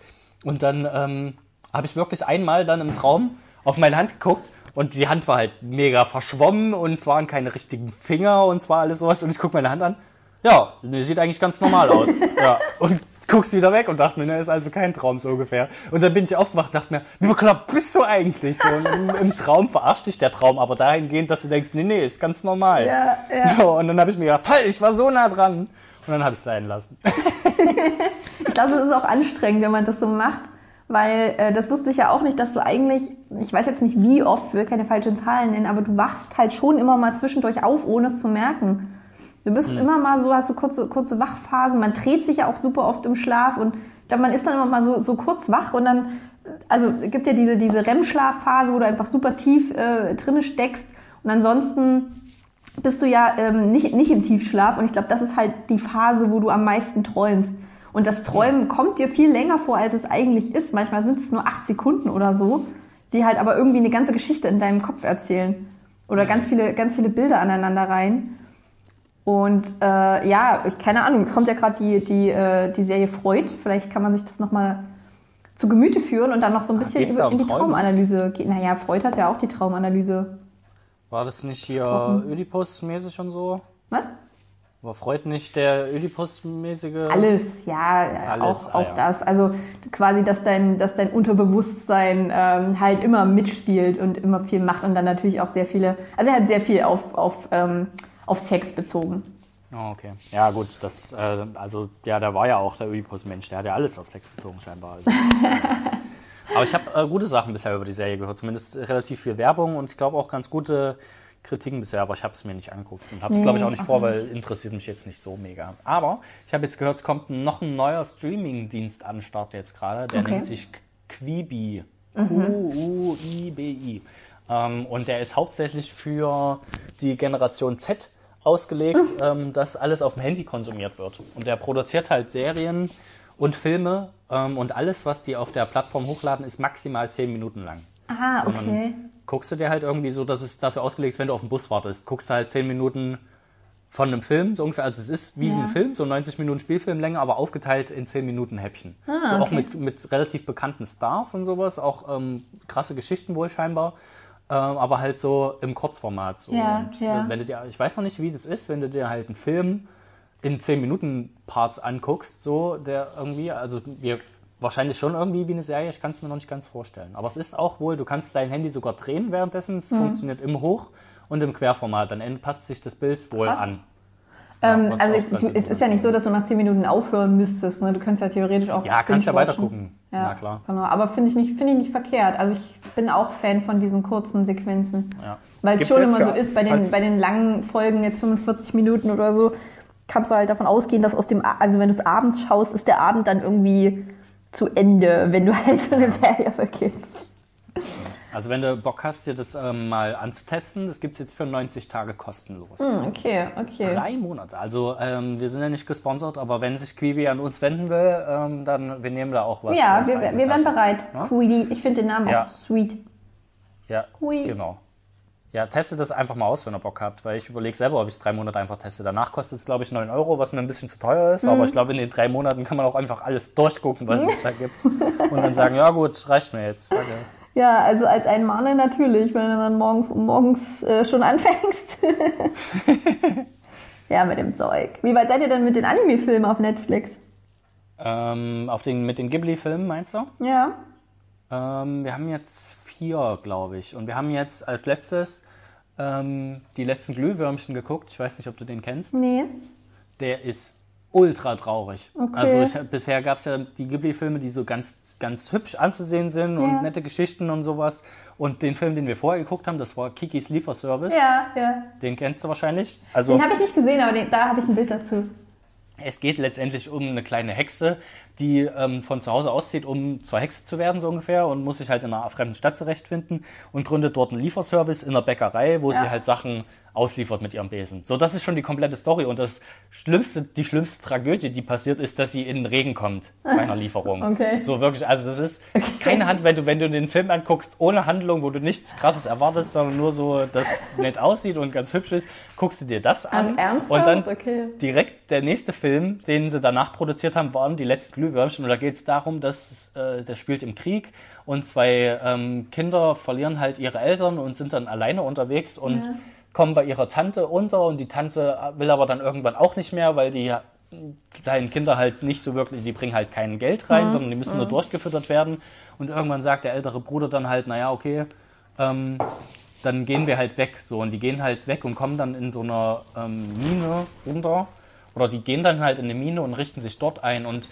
Und dann ähm, habe ich wirklich einmal dann im Traum auf meine Hand geguckt und die Hand war halt mega verschwommen und es waren keine richtigen Finger und es war alles sowas. Und ich gucke meine Hand an. Ja, die sieht eigentlich ganz normal aus. [LAUGHS] ja. Und guckst wieder weg und dachte mir, ne, ist also kein Traum so ungefähr. Und dann bin ich aufgewacht und dachte mir, wie bekloppt bist du eigentlich? So, im, im Traum verarscht dich der Traum, aber dahingehend, dass du denkst, nee, nee, ist ganz normal. Ja, ja. So, und dann habe ich mir gedacht, toll, ich war so nah dran. Und dann habe ich es sein lassen. [LAUGHS] Ich glaube, es ist auch anstrengend, wenn man das so macht, weil äh, das wusste ich ja auch nicht, dass du eigentlich, ich weiß jetzt nicht wie oft, will keine falschen Zahlen nennen, aber du wachst halt schon immer mal zwischendurch auf, ohne es zu merken. Du bist immer mal so, hast so kurze, kurze Wachphasen, man dreht sich ja auch super oft im Schlaf und dann, man ist dann immer mal so, so kurz wach und dann, also es gibt ja diese, diese REM-Schlafphase, wo du einfach super tief äh, drinne steckst und ansonsten bist du ja ähm, nicht, nicht im Tiefschlaf und ich glaube, das ist halt die Phase, wo du am meisten träumst. Und das Träumen kommt dir viel länger vor, als es eigentlich ist. Manchmal sind es nur acht Sekunden oder so, die halt aber irgendwie eine ganze Geschichte in deinem Kopf erzählen. Oder ganz viele, ganz viele Bilder aneinander rein. Und äh, ja, ich, keine Ahnung, es kommt ja gerade die, die, äh, die Serie Freud. Vielleicht kann man sich das nochmal zu Gemüte führen und dann noch so ein bisschen über, in die Träume? Traumanalyse gehen. Naja, Freud hat ja auch die Traumanalyse. War das nicht hier Oedipus-mäßig und so? Was? War Freud nicht der Oedipus-mäßige? Alles, ja, Alles, auch, ah, auch ja. das. Also quasi, dass dein, dass dein Unterbewusstsein ähm, halt immer mitspielt und immer viel macht und dann natürlich auch sehr viele, also er hat sehr viel auf, auf, ähm, auf Sex bezogen. Oh, okay. Ja, gut, das, äh, also, ja, der war ja auch der Oedipus-Mensch, der hat ja alles auf Sex bezogen, scheinbar. Also. [LAUGHS] Aber ich habe äh, gute Sachen bisher über die Serie gehört, zumindest relativ viel Werbung und ich glaube auch ganz gute Kritiken bisher, aber ich habe es mir nicht angeguckt und habe es, glaube ich, auch nicht vor, weil interessiert mich jetzt nicht so mega. Aber ich habe jetzt gehört, es kommt noch ein neuer Streaming-Dienst an Start jetzt gerade, der Okay. nennt sich Quibi. Q-U-I-B-I. Ähm, und der ist hauptsächlich für die Generation Z ausgelegt, ähm, dass alles auf dem Handy konsumiert wird. Und der produziert halt Serien und Filme ähm, und alles, was die auf der Plattform hochladen, ist maximal 10 Minuten lang. Ah, So, okay. Guckst du dir halt irgendwie so, dass es dafür ausgelegt ist, wenn du auf den Bus wartest, guckst du halt 10 Minuten von einem Film, so ungefähr. Also es ist wie Ja. ein Film, so 90 Minuten Spielfilmlänge, aber aufgeteilt in 10 Minuten Häppchen. Ah, so auch okay. mit, mit relativ bekannten Stars und sowas, auch ähm, krasse Geschichten wohl scheinbar. Ähm, aber halt so im Kurzformat. So. Ja, und ja. Wenn du dir, ich weiß noch nicht, wie das ist, wenn du dir halt einen Film in 10 Minuten Parts anguckst, so der irgendwie, also wir wahrscheinlich schon irgendwie wie eine Serie, ich kann es mir noch nicht ganz vorstellen. Aber es ist auch wohl, du kannst dein Handy sogar drehen währenddessen, es funktioniert im Hoch- und im Querformat, dann passt sich das Bild wohl Krass. an. Ähm, was also ich, du, es ist ja nicht so, dass du nach 10 Minuten aufhören müsstest. Ne? Du könntest ja theoretisch auch. Ja, kannst ja binge-watchen. weiter gucken. Ja, Na klar. Genau. Aber finde ich, nicht, finde ich nicht verkehrt. Also ich bin auch Fan von diesen kurzen Sequenzen. Ja. Weil es schon immer so ist, bei den, bei den langen Folgen, jetzt 45 Minuten oder so, kannst du halt davon ausgehen, dass aus dem, also wenn du es abends schaust, ist der Abend dann irgendwie zu Ende, wenn du halt so eine Serie vergisst. Also wenn du Bock hast, dir das ähm, mal anzutesten, das gibt es jetzt für 90 Tage kostenlos. Hm, okay, okay. Drei Monate. Also ähm, wir sind ja nicht gesponsert, aber wenn sich Quibi an uns wenden will, ähm, dann wir nehmen da auch was. Ja, wir, wir wären bereit. Ja? Queenie. Ich finde den Namen Ja. auch sweet. Ja, Hui. genau. Ja, testet das einfach mal aus, wenn ihr Bock habt, weil ich überlege selber, ob ich es drei Monate einfach teste. Danach kostet es, glaube ich, 9 Euro, was mir ein bisschen zu teuer ist, Mhm. aber ich glaube, in den drei Monaten kann man auch einfach alles durchgucken, was es da [LAUGHS] gibt. Und dann sagen, ja gut, reicht mir jetzt. Danke. Ja, also als ein Maler natürlich, wenn du dann morgen, morgens äh, schon anfängst. [LAUGHS] ja, mit dem Zeug. Wie weit seid ihr denn mit den Anime-Filmen auf Netflix? Ähm, auf den, mit den Ghibli-Filmen, meinst du? Ja. Ähm, wir haben jetzt vier, glaube ich. Und wir haben jetzt als letztes ähm, die letzten Glühwürmchen geguckt. Ich weiß nicht, ob du den kennst. Nee. Der ist ultra traurig. Okay. Also ich, bisher gab es ja die Ghibli-Filme, die so ganz, ganz hübsch anzusehen sind und Ja. nette Geschichten und sowas. Und den Film, den wir vorher geguckt haben, das war Kikis Lieferservice. Ja, ja. Den kennst du wahrscheinlich. Also Den habe ich nicht gesehen, aber den, da habe ich ein Bild dazu. Es geht letztendlich um eine kleine Hexe, die ähm, von zu Hause auszieht, um zur Hexe zu werden, so ungefähr, und muss sich halt in einer fremden Stadt zurechtfinden und gründet dort einen Lieferservice in einer Bäckerei, wo Ja. sie halt Sachen ausliefert mit ihrem Besen. So, das ist schon die komplette Story. Und das schlimmste, die schlimmste Tragödie, die passiert, ist, dass sie in den Regen kommt bei einer [LAUGHS] Lieferung. Okay. So wirklich, also das ist keine Hand, wenn du, wenn du den Film anguckst, ohne Handlung, wo du nichts krasses erwartest, sondern nur so, dass nett aussieht und ganz hübsch ist, guckst du dir das an. Ach, ernsthaft? und dann Okay. direkt der nächste Film, den sie danach produziert haben, waren die letzten Glühwürmchen. Und da geht es darum, dass äh, der spielt im Krieg und zwei ähm, Kinder verlieren halt ihre Eltern und sind dann alleine unterwegs und Ja. Kommen bei ihrer Tante unter und die Tante will aber dann irgendwann auch nicht mehr, weil die kleinen Kinder halt nicht so wirklich, die bringen halt kein Geld rein, sondern die müssen nur durchgefüttert werden. Und irgendwann sagt der ältere Bruder dann halt, naja, okay, ähm, dann gehen wir halt weg. So, und die gehen halt weg und kommen dann in so einer ähm, Mine runter. Oder die gehen dann halt in eine Mine und richten sich dort ein. Und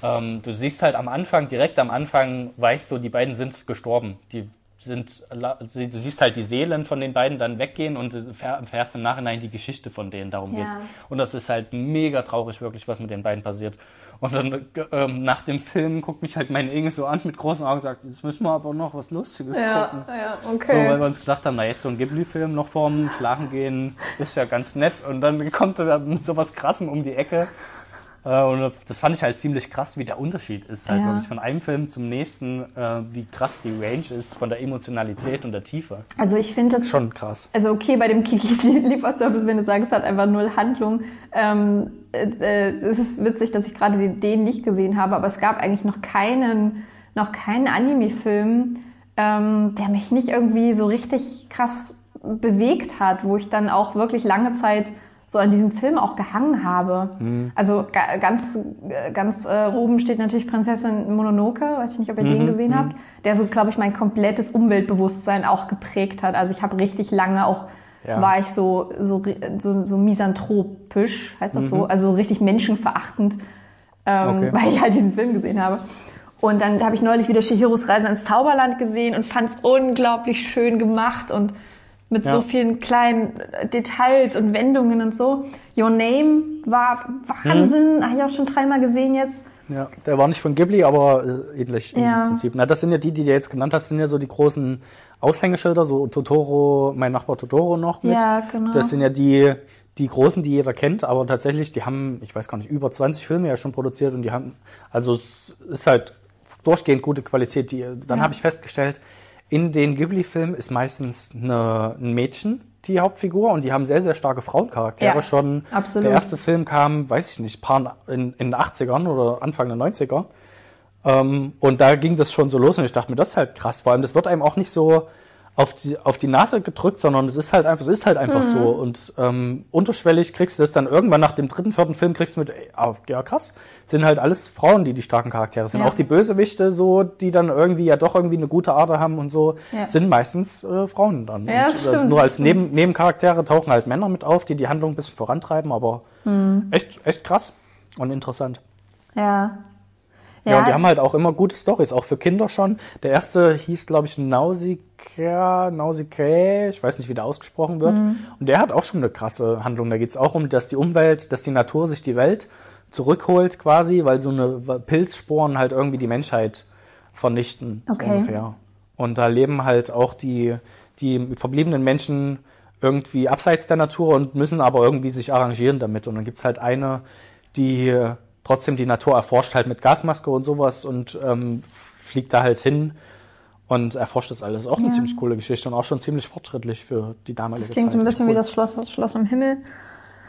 ähm, du siehst halt am Anfang, direkt am Anfang, weißt du, die beiden sind gestorben. Die sind, du siehst halt die Seelen von den beiden dann weggehen und erfährst im Nachhinein die Geschichte von denen. Darum Ja. geht's. Und das ist halt mega traurig, wirklich, was mit den beiden passiert. Und dann ähm, nach dem Film guckt mich halt meine Inge so an mit großen Augen und sagt, jetzt müssen wir aber noch was Lustiges gucken. ja, So, weil okay. wir uns gedacht haben, na jetzt so ein Ghibli-Film noch vorm Schlafen gehen, ist ja ganz nett. Und dann kommt er mit sowas Krassem um die Ecke. Äh, Und das fand ich halt ziemlich krass, wie der Unterschied ist. Halt Ja. wirklich von einem Film zum nächsten, äh, wie krass die Range ist von der Emotionalität und der Tiefe. Also ich finde das Schon krass. Also okay, bei dem Kikis [LAUGHS] Lieferservice, wenn du sagst, es hat einfach null Handlung. Ähm, äh, äh, es ist witzig, dass ich gerade den, den nicht gesehen habe, aber es gab eigentlich noch keinen, noch keinen Anime-Film, ähm, der mich nicht irgendwie so richtig krass bewegt hat, wo ich dann auch wirklich lange Zeit so an diesem Film auch gehangen habe. Also ga, ganz, ganz äh, oben steht natürlich Prinzessin Mononoke, weiß ich nicht, ob ihr den gesehen habt, der so, glaube ich, mein komplettes Umweltbewusstsein auch geprägt hat. Also ich habe richtig lange auch, Ja. war ich so, so, so, so misanthropisch, heißt das so, also richtig menschenverachtend, ähm, Okay. weil ich halt diesen Film gesehen habe. Und dann habe ich neulich wieder Shihiros Reise ins Zauberland gesehen und fand es unglaublich schön gemacht und mit Ja. so vielen kleinen äh, Details und Wendungen und so. Your Name war Wahnsinn, habe ich auch schon dreimal gesehen jetzt. Ja, der war nicht von Ghibli, aber äh, ähnlich im Ja. Prinzip. Na, das sind ja die, die du jetzt genannt hast, sind ja so die großen Aushängeschilder, so Totoro, mein Nachbar Totoro noch mit. Ja, genau. Das sind ja die, die großen, die jeder kennt, aber tatsächlich, die haben, ich weiß gar nicht, über 20 Filme ja schon produziert und die haben, also es ist halt durchgehend gute Qualität. Die, dann Ja. habe ich festgestellt, in den Ghibli-Filmen ist meistens eine, ein Mädchen die Hauptfigur, und die haben sehr, sehr starke Frauencharaktere. Ja, schon absolut. der erste Film kam, weiß ich nicht, paar in, in den 80ern oder Anfang der 90er. Ähm, und da ging das schon so los und ich dachte mir, das ist halt krass. Vor allem, das wird einem auch nicht so auf die, auf die Nase gedrückt, sondern es ist halt einfach, es ist halt einfach Mhm. so. Und ähm, unterschwellig kriegst du das dann irgendwann nach dem dritten, vierten Film kriegst du mit, ey, ah, ja krass, sind halt alles Frauen, die die starken Charaktere sind. Ja. Auch die Bösewichte so, die dann irgendwie ja doch irgendwie eine gute Ader haben und so, Ja. sind meistens äh, Frauen dann. Ja, und, das äh, stimmt. Nur als Neben Nebencharaktere tauchen halt Männer mit auf, die die Handlung ein bisschen vorantreiben, aber Mhm. echt, echt krass und interessant. Ja. Ja, und die haben halt auch immer gute Stories, auch für Kinder schon. Der erste hieß, glaube ich, Nausicaa, Nausicaa, ich weiß nicht, wie der ausgesprochen wird. Mhm. Und der hat auch schon eine krasse Handlung. Da geht's auch um, dass die Umwelt, dass die Natur sich die Welt zurückholt quasi, weil so eine Pilzsporen halt irgendwie die Menschheit vernichten, so Okay. ungefähr. Und da leben halt auch die, die verbliebenen Menschen irgendwie abseits der Natur und müssen aber irgendwie sich arrangieren damit. Und dann gibt's halt eine, die trotzdem die Natur erforscht, halt mit Gasmaske und sowas und ähm, fliegt da halt hin und erforscht das alles. Auch eine Ja. ziemlich coole Geschichte und auch schon ziemlich fortschrittlich für die damalige Das klingt Zeit. so ein bisschen wie Cool. das Schloss, das Schloss im Himmel.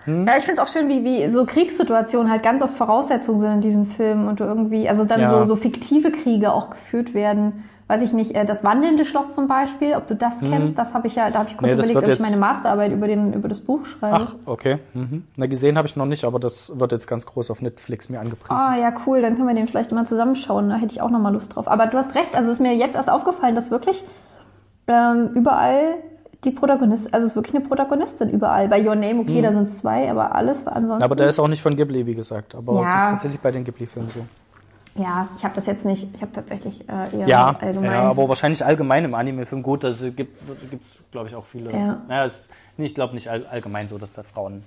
Hm? Ja, ich finde es auch schön, wie, wie so Kriegssituationen halt ganz oft Voraussetzungen sind in diesen Filmen und du irgendwie, also dann Ja. so, so fiktive Kriege auch geführt werden. Weiß ich nicht, äh, das wandelnde Schloss zum Beispiel, ob du das kennst, das habe ich ja, da habe ich kurz. Nee, überlegt, ob ich meine Masterarbeit über, den, über das Buch schreibe. Ach, okay. Mhm. Na, gesehen habe ich noch nicht, aber das wird jetzt ganz groß auf Netflix mir angepriesen. Ah, ja, cool, dann können wir den vielleicht mal zusammenschauen, da hätte ich auch nochmal Lust drauf. Aber du hast recht, also es ist mir jetzt erst aufgefallen, dass wirklich ähm, überall die Protagonistin, also es ist wirklich eine Protagonistin überall. Bei Your Name, okay, da sind es zwei, aber alles ansonsten. Hm. aber der ist auch nicht von Ghibli, wie gesagt. Aber es Ja. ist tatsächlich bei den Ghibli-Filmen so. Ja, ich habe das jetzt nicht, ich habe tatsächlich äh, eher Ja, allgemein. ja, aber wahrscheinlich allgemein im Anime-Film gut. Das gibt es, glaube ich, auch viele. Ja. Naja, es ist, nee, ich glaube nicht all, allgemein so, dass da Frauen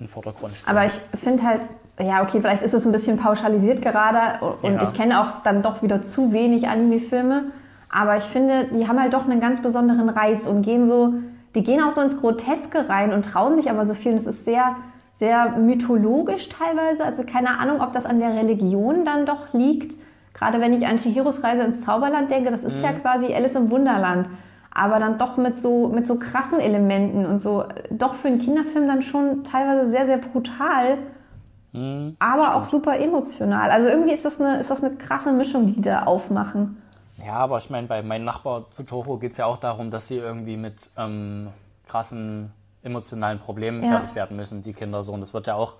im Vordergrund stehen. Aber ich finde halt, ja, okay, vielleicht ist es ein bisschen pauschalisiert gerade und Ja. ich kenne auch dann doch wieder zu wenig Anime-Filme. Aber ich finde, die haben halt doch einen ganz besonderen Reiz und gehen so, die gehen auch so ins Groteske rein und trauen sich aber so viel. Und es ist sehr, sehr mythologisch teilweise. Also keine Ahnung, ob das an der Religion dann doch liegt. Gerade wenn ich an Chihiros Reise ins Zauberland denke, das ist ja quasi Alice im Wunderland. Aber dann doch mit so, mit so krassen Elementen und so, doch für einen Kinderfilm dann schon teilweise sehr, sehr brutal, aber auch super emotional. Also irgendwie ist das eine, ist das eine krasse Mischung, die die da aufmachen. Ja, aber ich meine, bei meinem Nachbar Totoro geht es ja auch darum, dass sie irgendwie mit ähm, krassen emotionalen Problemen Ja. fertig werden müssen, die Kinder so. Und das wird ja auch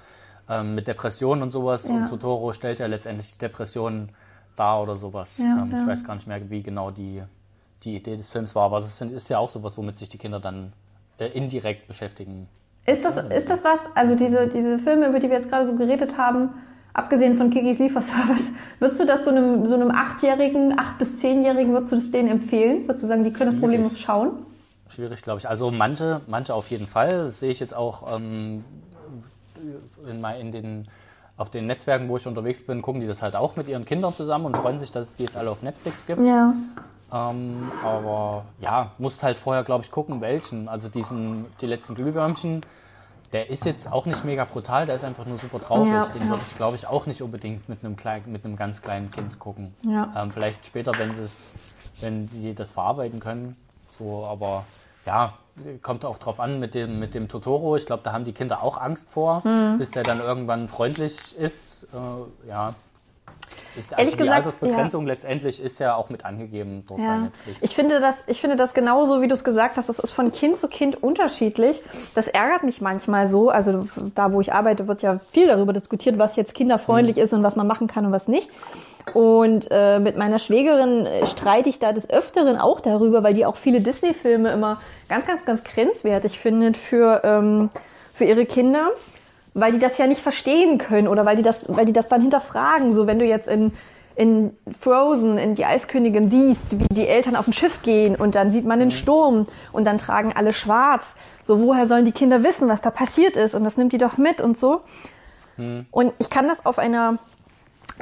ähm, mit Depressionen und sowas. Ja. Und Totoro stellt ja letztendlich die Depressionen dar oder sowas. Ja, ähm. Ich weiß gar nicht mehr, wie genau die, die Idee des Films war, aber das ist, ja auch sowas, womit sich die Kinder dann äh, indirekt beschäftigen. Ist das, ist das was, also diese, diese Filme, über die wir jetzt gerade so geredet haben, abgesehen von Kikis Lieferservice, [LAUGHS] würdest du das so einem, so einem Achtjährigen, Acht- bis Zehnjährigen, würdest du das denen empfehlen? Würdest du sagen, die können das Schwierig. problemlos schauen? Schwierig, glaube ich. Also manche, manche auf jeden Fall. Das sehe ich jetzt auch ähm, in, in den, auf den Netzwerken, wo ich unterwegs bin, gucken die das halt auch mit ihren Kindern zusammen und freuen sich, dass es die jetzt alle auf Netflix gibt. Ja. Ähm, aber ja, musst halt vorher, glaube ich, gucken, welchen. Also diesen, die letzten Glühwürmchen, der ist jetzt auch nicht mega brutal, der ist einfach nur super traurig. Ja, Den ja. würde ich, glaube ich, auch nicht unbedingt mit einem, klein, mit einem ganz kleinen Kind gucken. Ja. Ähm, vielleicht später, wenn, wenn die das verarbeiten können. So, aber ja, kommt auch drauf an mit dem, mit dem Totoro. Ich glaube, da haben die Kinder auch Angst vor, Mhm. bis der dann irgendwann freundlich ist. Äh, ja. Ist, also Ehrlich die gesagt, Altersbegrenzung letztendlich ist ja auch mit angegeben dort bei Ja. Netflix. Ich finde das, ich finde das genauso, wie du es gesagt hast. Das ist von Kind zu Kind unterschiedlich. Das ärgert mich manchmal so. Also da, wo ich arbeite, wird ja viel darüber diskutiert, was jetzt kinderfreundlich ist und was man machen kann und was nicht. Und äh, mit meiner Schwägerin äh, streite ich da des Öfteren auch darüber, weil die auch viele Disney-Filme immer ganz, ganz, ganz grenzwertig findet für, ähm, für ihre Kinder weil die das ja nicht verstehen können oder weil die das, weil die das dann hinterfragen. So, wenn du jetzt in, in Frozen, in die Eiskönigin siehst, wie die Eltern auf ein Schiff gehen und dann sieht man den Sturm und dann tragen alle schwarz. So, woher sollen die Kinder wissen, was da passiert ist? Und das nimmt die doch mit und so. Und ich kann das auf einer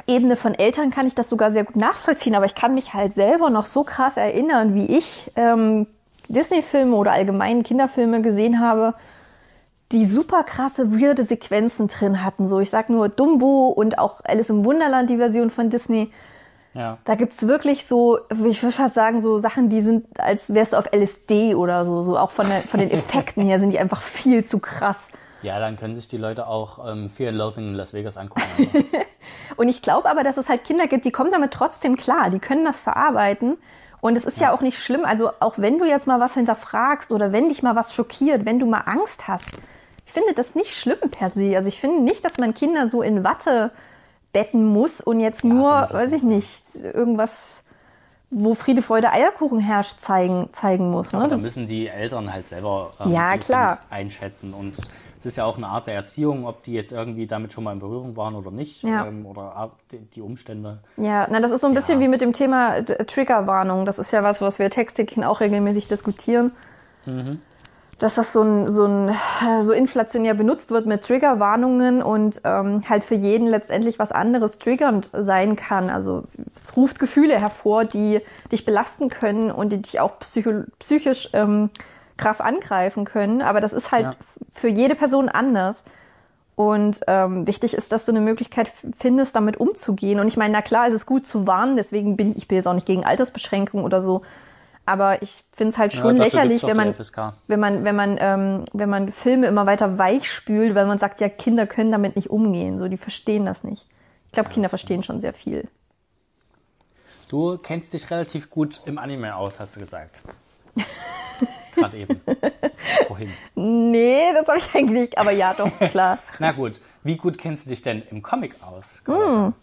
Ebene von Eltern kann ich das sogar sehr gut nachvollziehen, aber ich kann mich halt selber noch so krass erinnern, wie ich ähm, Disney-Filme oder allgemein Kinderfilme gesehen habe, die super krasse, weirde Sequenzen drin hatten. So, ich sag nur Dumbo und auch Alice im Wunderland, die Version von Disney. Ja. Da gibt's wirklich so, ich würde fast sagen, so Sachen, die sind, als wärst du auf LSD oder so. So auch von, der, von den [LAUGHS] Effekten her sind die einfach viel zu krass. Ja, dann können sich die Leute auch ähm, Fear and Loathing in Las Vegas angucken. [LAUGHS] Und ich glaube aber, dass es halt Kinder gibt, die kommen damit trotzdem klar. Die können das verarbeiten. Und es ist ja. auch nicht schlimm. Also auch wenn du jetzt mal was hinterfragst oder wenn dich mal was schockiert, wenn du mal Angst hast. Ich finde das nicht schlimm per se. Also ich finde nicht, dass man Kinder so in Watte betten muss und jetzt nur, ich weiß ich nicht, irgendwas, wo Friede, Freude, Eierkuchen herrscht, zeigen, zeigen muss. Aber da Ne? müssen die Eltern halt selber ähm, Ja, klar. einschätzen. Und es ist ja auch eine Art der Erziehung, ob die jetzt irgendwie damit schon mal in Berührung waren oder nicht. Ja. Ähm, oder die, Umstände. Ja, na, das ist so ein bisschen Ja. wie mit dem Thema D- Triggerwarnung. Das ist ja was, was wir Textdeckchen auch regelmäßig diskutieren. Dass das so, ein, so, ein, so inflationär benutzt wird mit Triggerwarnungen und ähm, halt für jeden letztendlich was anderes triggernd sein kann. Also es ruft Gefühle hervor, die dich belasten können und die dich auch psychisch ähm, krass angreifen können. Aber das ist halt Ja. für jede Person anders. Und ähm, wichtig ist, dass du eine Möglichkeit findest, damit umzugehen. Und ich meine, na klar, es ist gut zu warnen, deswegen bin ich, ich bin jetzt auch nicht gegen Altersbeschränkung oder so. Aber ich finde es halt schon Ja, lächerlich, wenn man, wenn man, wenn man, ähm, wenn man Filme immer weiter weichspült, weil man sagt, ja, Kinder können damit nicht umgehen. So, die verstehen das nicht. Ich glaube, Kinder verstehen schon sehr viel. Du kennst dich relativ gut im Anime aus, hast du gesagt. [LAUGHS] Gerade eben. [LAUGHS] Vorhin. Nee, das habe ich eigentlich nicht. Aber ja, doch, [LAUGHS] klar. Na gut, wie gut kennst du dich denn im Comic aus? Hm.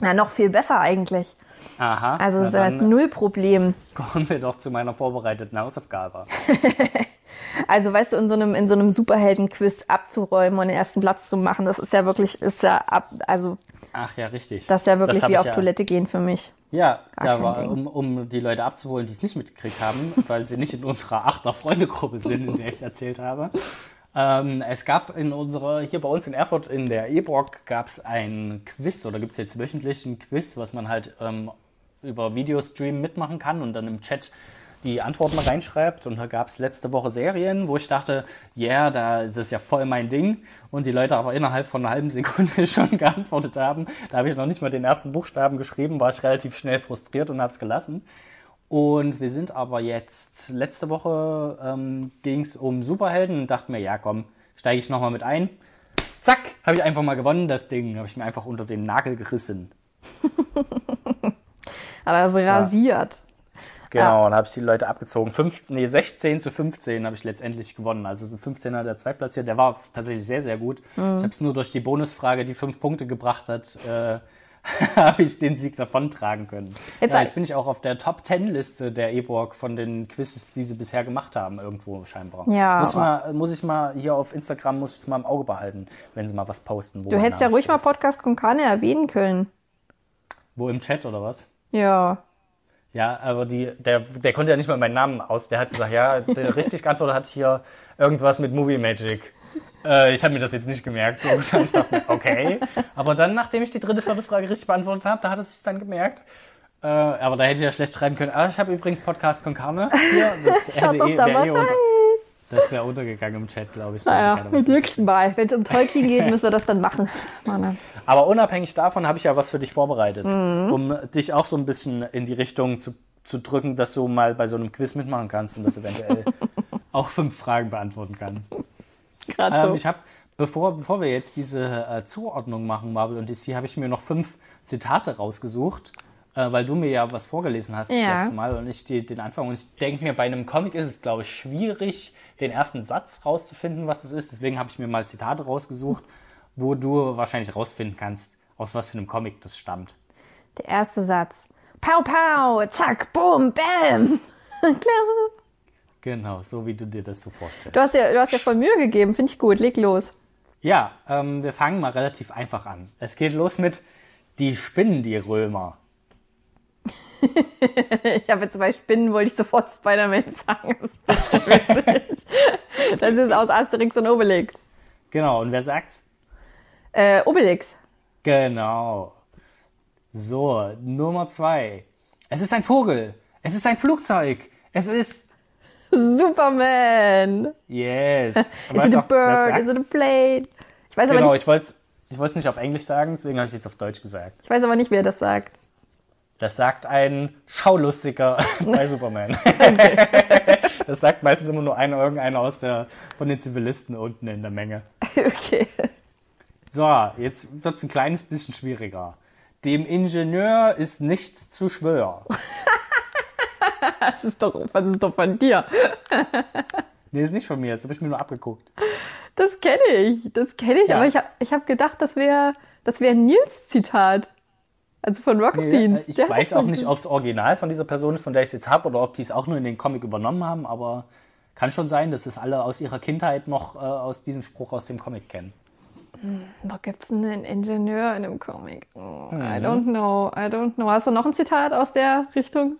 Na, noch viel besser eigentlich. Aha. Also es ist halt dann null Problem. kommen wir doch zu meiner vorbereiteten Hausaufgabe. [LAUGHS] Also weißt du, in so einem, in so einem Superhelden-Quiz abzuräumen und den ersten Platz zu machen, das ist ja wirklich, ist ja ab, also Ach ja, richtig. das ist ja wirklich wie auf ja, Toilette gehen für mich. Ja, Gar da war, um, um die Leute abzuholen, die es nicht mitgekriegt haben, [LAUGHS] weil sie nicht in unserer Achter-Freunde-Gruppe sind, in der ich es erzählt habe. Ähm, es gab in unserer, hier bei uns in Erfurt in der E-Brock gab es ein Quiz oder gibt es jetzt wöchentlich ein Quiz, was man halt ähm, über Videostream mitmachen kann und dann im Chat die Antworten reinschreibt. Und da gab es letzte Woche Serien, wo ich dachte, ja, yeah, da ist das ja voll mein Ding. Und die Leute aber innerhalb von einer halben Sekunde [LAUGHS] schon geantwortet haben. Da habe ich noch nicht mal den ersten Buchstaben geschrieben, war ich relativ schnell frustriert und habe es gelassen. Und wir sind aber jetzt, letzte Woche ähm, ging es um Superhelden und dachte mir, ja komm, steige ich nochmal mit ein. Zack, habe ich einfach mal gewonnen, das Ding. Habe ich mir einfach unter den Nagel gerissen. [LAUGHS] Also rasiert. Genau, und habe ich die Leute abgezogen. 15, nee, 16 zu 15 habe ich letztendlich gewonnen. Also so 15er der Zweitplatziert. Der war tatsächlich sehr, sehr gut. Mhm. Ich habe es nur durch die Bonusfrage, die fünf Punkte gebracht hat, äh, [LAUGHS] habe ich den Sieg davontragen können. Jetzt ja, jetzt bin ich auch auf der Top 10 Liste der E-Borg von den Quizzes, die sie bisher gemacht haben, irgendwo scheinbar. Ja, Muss, mal, muss ich mal hier auf Instagram, muss ich es mal im Auge behalten, wenn sie mal was posten. Du hättest ja ruhig mal steht. Podcast Konkane erwähnen können. Wo im Chat oder was? Ja. Ja, aber die, der, der konnte ja nicht mal meinen Namen aus. Der hat gesagt, ja, der [LAUGHS] richtig geantwortet hat hier irgendwas mit Movie Magic. Äh, ich habe mir das jetzt nicht gemerkt. So ich dachte okay. Aber dann, nachdem ich die dritte, vierte Frage richtig beantwortet habe, da hat es sich dann gemerkt. Äh, aber da hätte ich ja schlecht schreiben können. Ah, ich habe übrigens Podcast con Carne. Hier, das [LAUGHS] hätte eh, da wär mal eh unter, das wäre untergegangen im Chat, glaube ich. Naja, wissen. nächsten Mal. Wenn es um Tolkien [LAUGHS] geht, müssen wir das dann machen. Mann. Aber unabhängig davon habe ich ja was für dich vorbereitet, Mhm. um dich auch so ein bisschen in die Richtung zu, zu drücken, dass du mal bei so einem Quiz mitmachen kannst und das eventuell [LAUGHS] auch fünf Fragen beantworten kannst. Gerade Ähm, so. ich habe, bevor, bevor wir jetzt diese äh, Zuordnung machen, Marvel und DC, habe ich mir noch fünf Zitate rausgesucht, äh, weil du mir ja was vorgelesen hast das Ja. letzte Mal und ich die, den Anfang. Und ich denke mir, bei einem Comic ist es, glaube ich, schwierig, den ersten Satz rauszufinden, was es ist. Deswegen habe ich mir mal Zitate rausgesucht, wo du wahrscheinlich rausfinden kannst, aus was für einem Comic das stammt. Der erste Satz. Pow, pow, zack, boom, bam. [LAUGHS] Klar. Genau, so wie du dir das so vorstellst. Du hast ja, du hast ja voll Mühe gegeben. Finde ich gut. Leg los. Ja, ähm, wir fangen mal relativ einfach an. Es geht los mit Die spinnen die Römer. Ich habe jetzt bei Spinnen wollte ich sofort Spider-Man sagen. Das ist. Das ist aus Asterix und Obelix. Genau, und wer sagt's? Äh, Obelix. Genau. So, Nummer zwei. Es ist ein Vogel. Es ist ein Flugzeug. Es ist. Superman. Yes. [LAUGHS] Is it a auch, bird? Is it a plane? Ich weiß aber Genau, nicht, ich wollte es ich wollt's nicht auf Englisch sagen, deswegen habe ich es jetzt auf Deutsch gesagt. ich weiß aber nicht, wer das sagt. Das sagt ein Schaulustiger [LAUGHS] bei Superman. Das sagt meistens immer nur einer, irgendeiner aus der, von den Zivilisten unten in der Menge. Okay. So, jetzt wird's ein kleines bisschen schwieriger. Dem Ingenieur ist nichts zu schwör. Das ist doch, was ist doch von dir? Nee, ist nicht von mir, das habe ich mir nur abgeguckt. Das kenne ich, das kenne ich, Ja. aber ich habe ich hab gedacht, das wäre das wär ein Nils-Zitat. Also von Rocket Beans. äh, ich Der weiß auch nicht, ob es original von dieser Person ist, von der ich es jetzt habe, oder ob die es auch nur in den Comic übernommen haben, aber kann schon sein, dass es alle aus ihrer Kindheit noch äh, aus diesem Spruch aus dem Comic kennen. Noch gibt's einen Ingenieur in einem Comic. Oh, Mhm. I don't know, I don't know. Hast du noch ein Zitat aus der Richtung?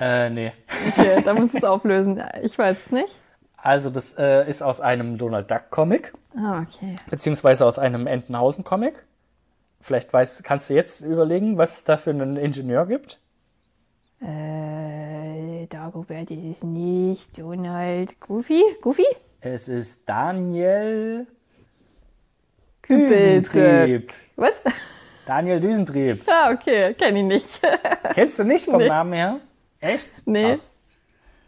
Äh, nee. Okay, da musst du [LAUGHS] es auflösen. Ich weiß es nicht. Also, das äh, ist aus einem Donald Duck Comic, Ah, okay. beziehungsweise aus einem Entenhausen Comic. Vielleicht weiß, kannst du jetzt überlegen, was es da für einen Ingenieur gibt? Äh, Dagobert ist es nicht. Donald Goofy? Goofy? Es ist Daniel. Düsentrieb. Was? Daniel Düsentrieb. Ah, okay, kenne ich nicht. [LAUGHS] Kennst du nicht vom Nee. Namen her? Echt? Nee. Krass.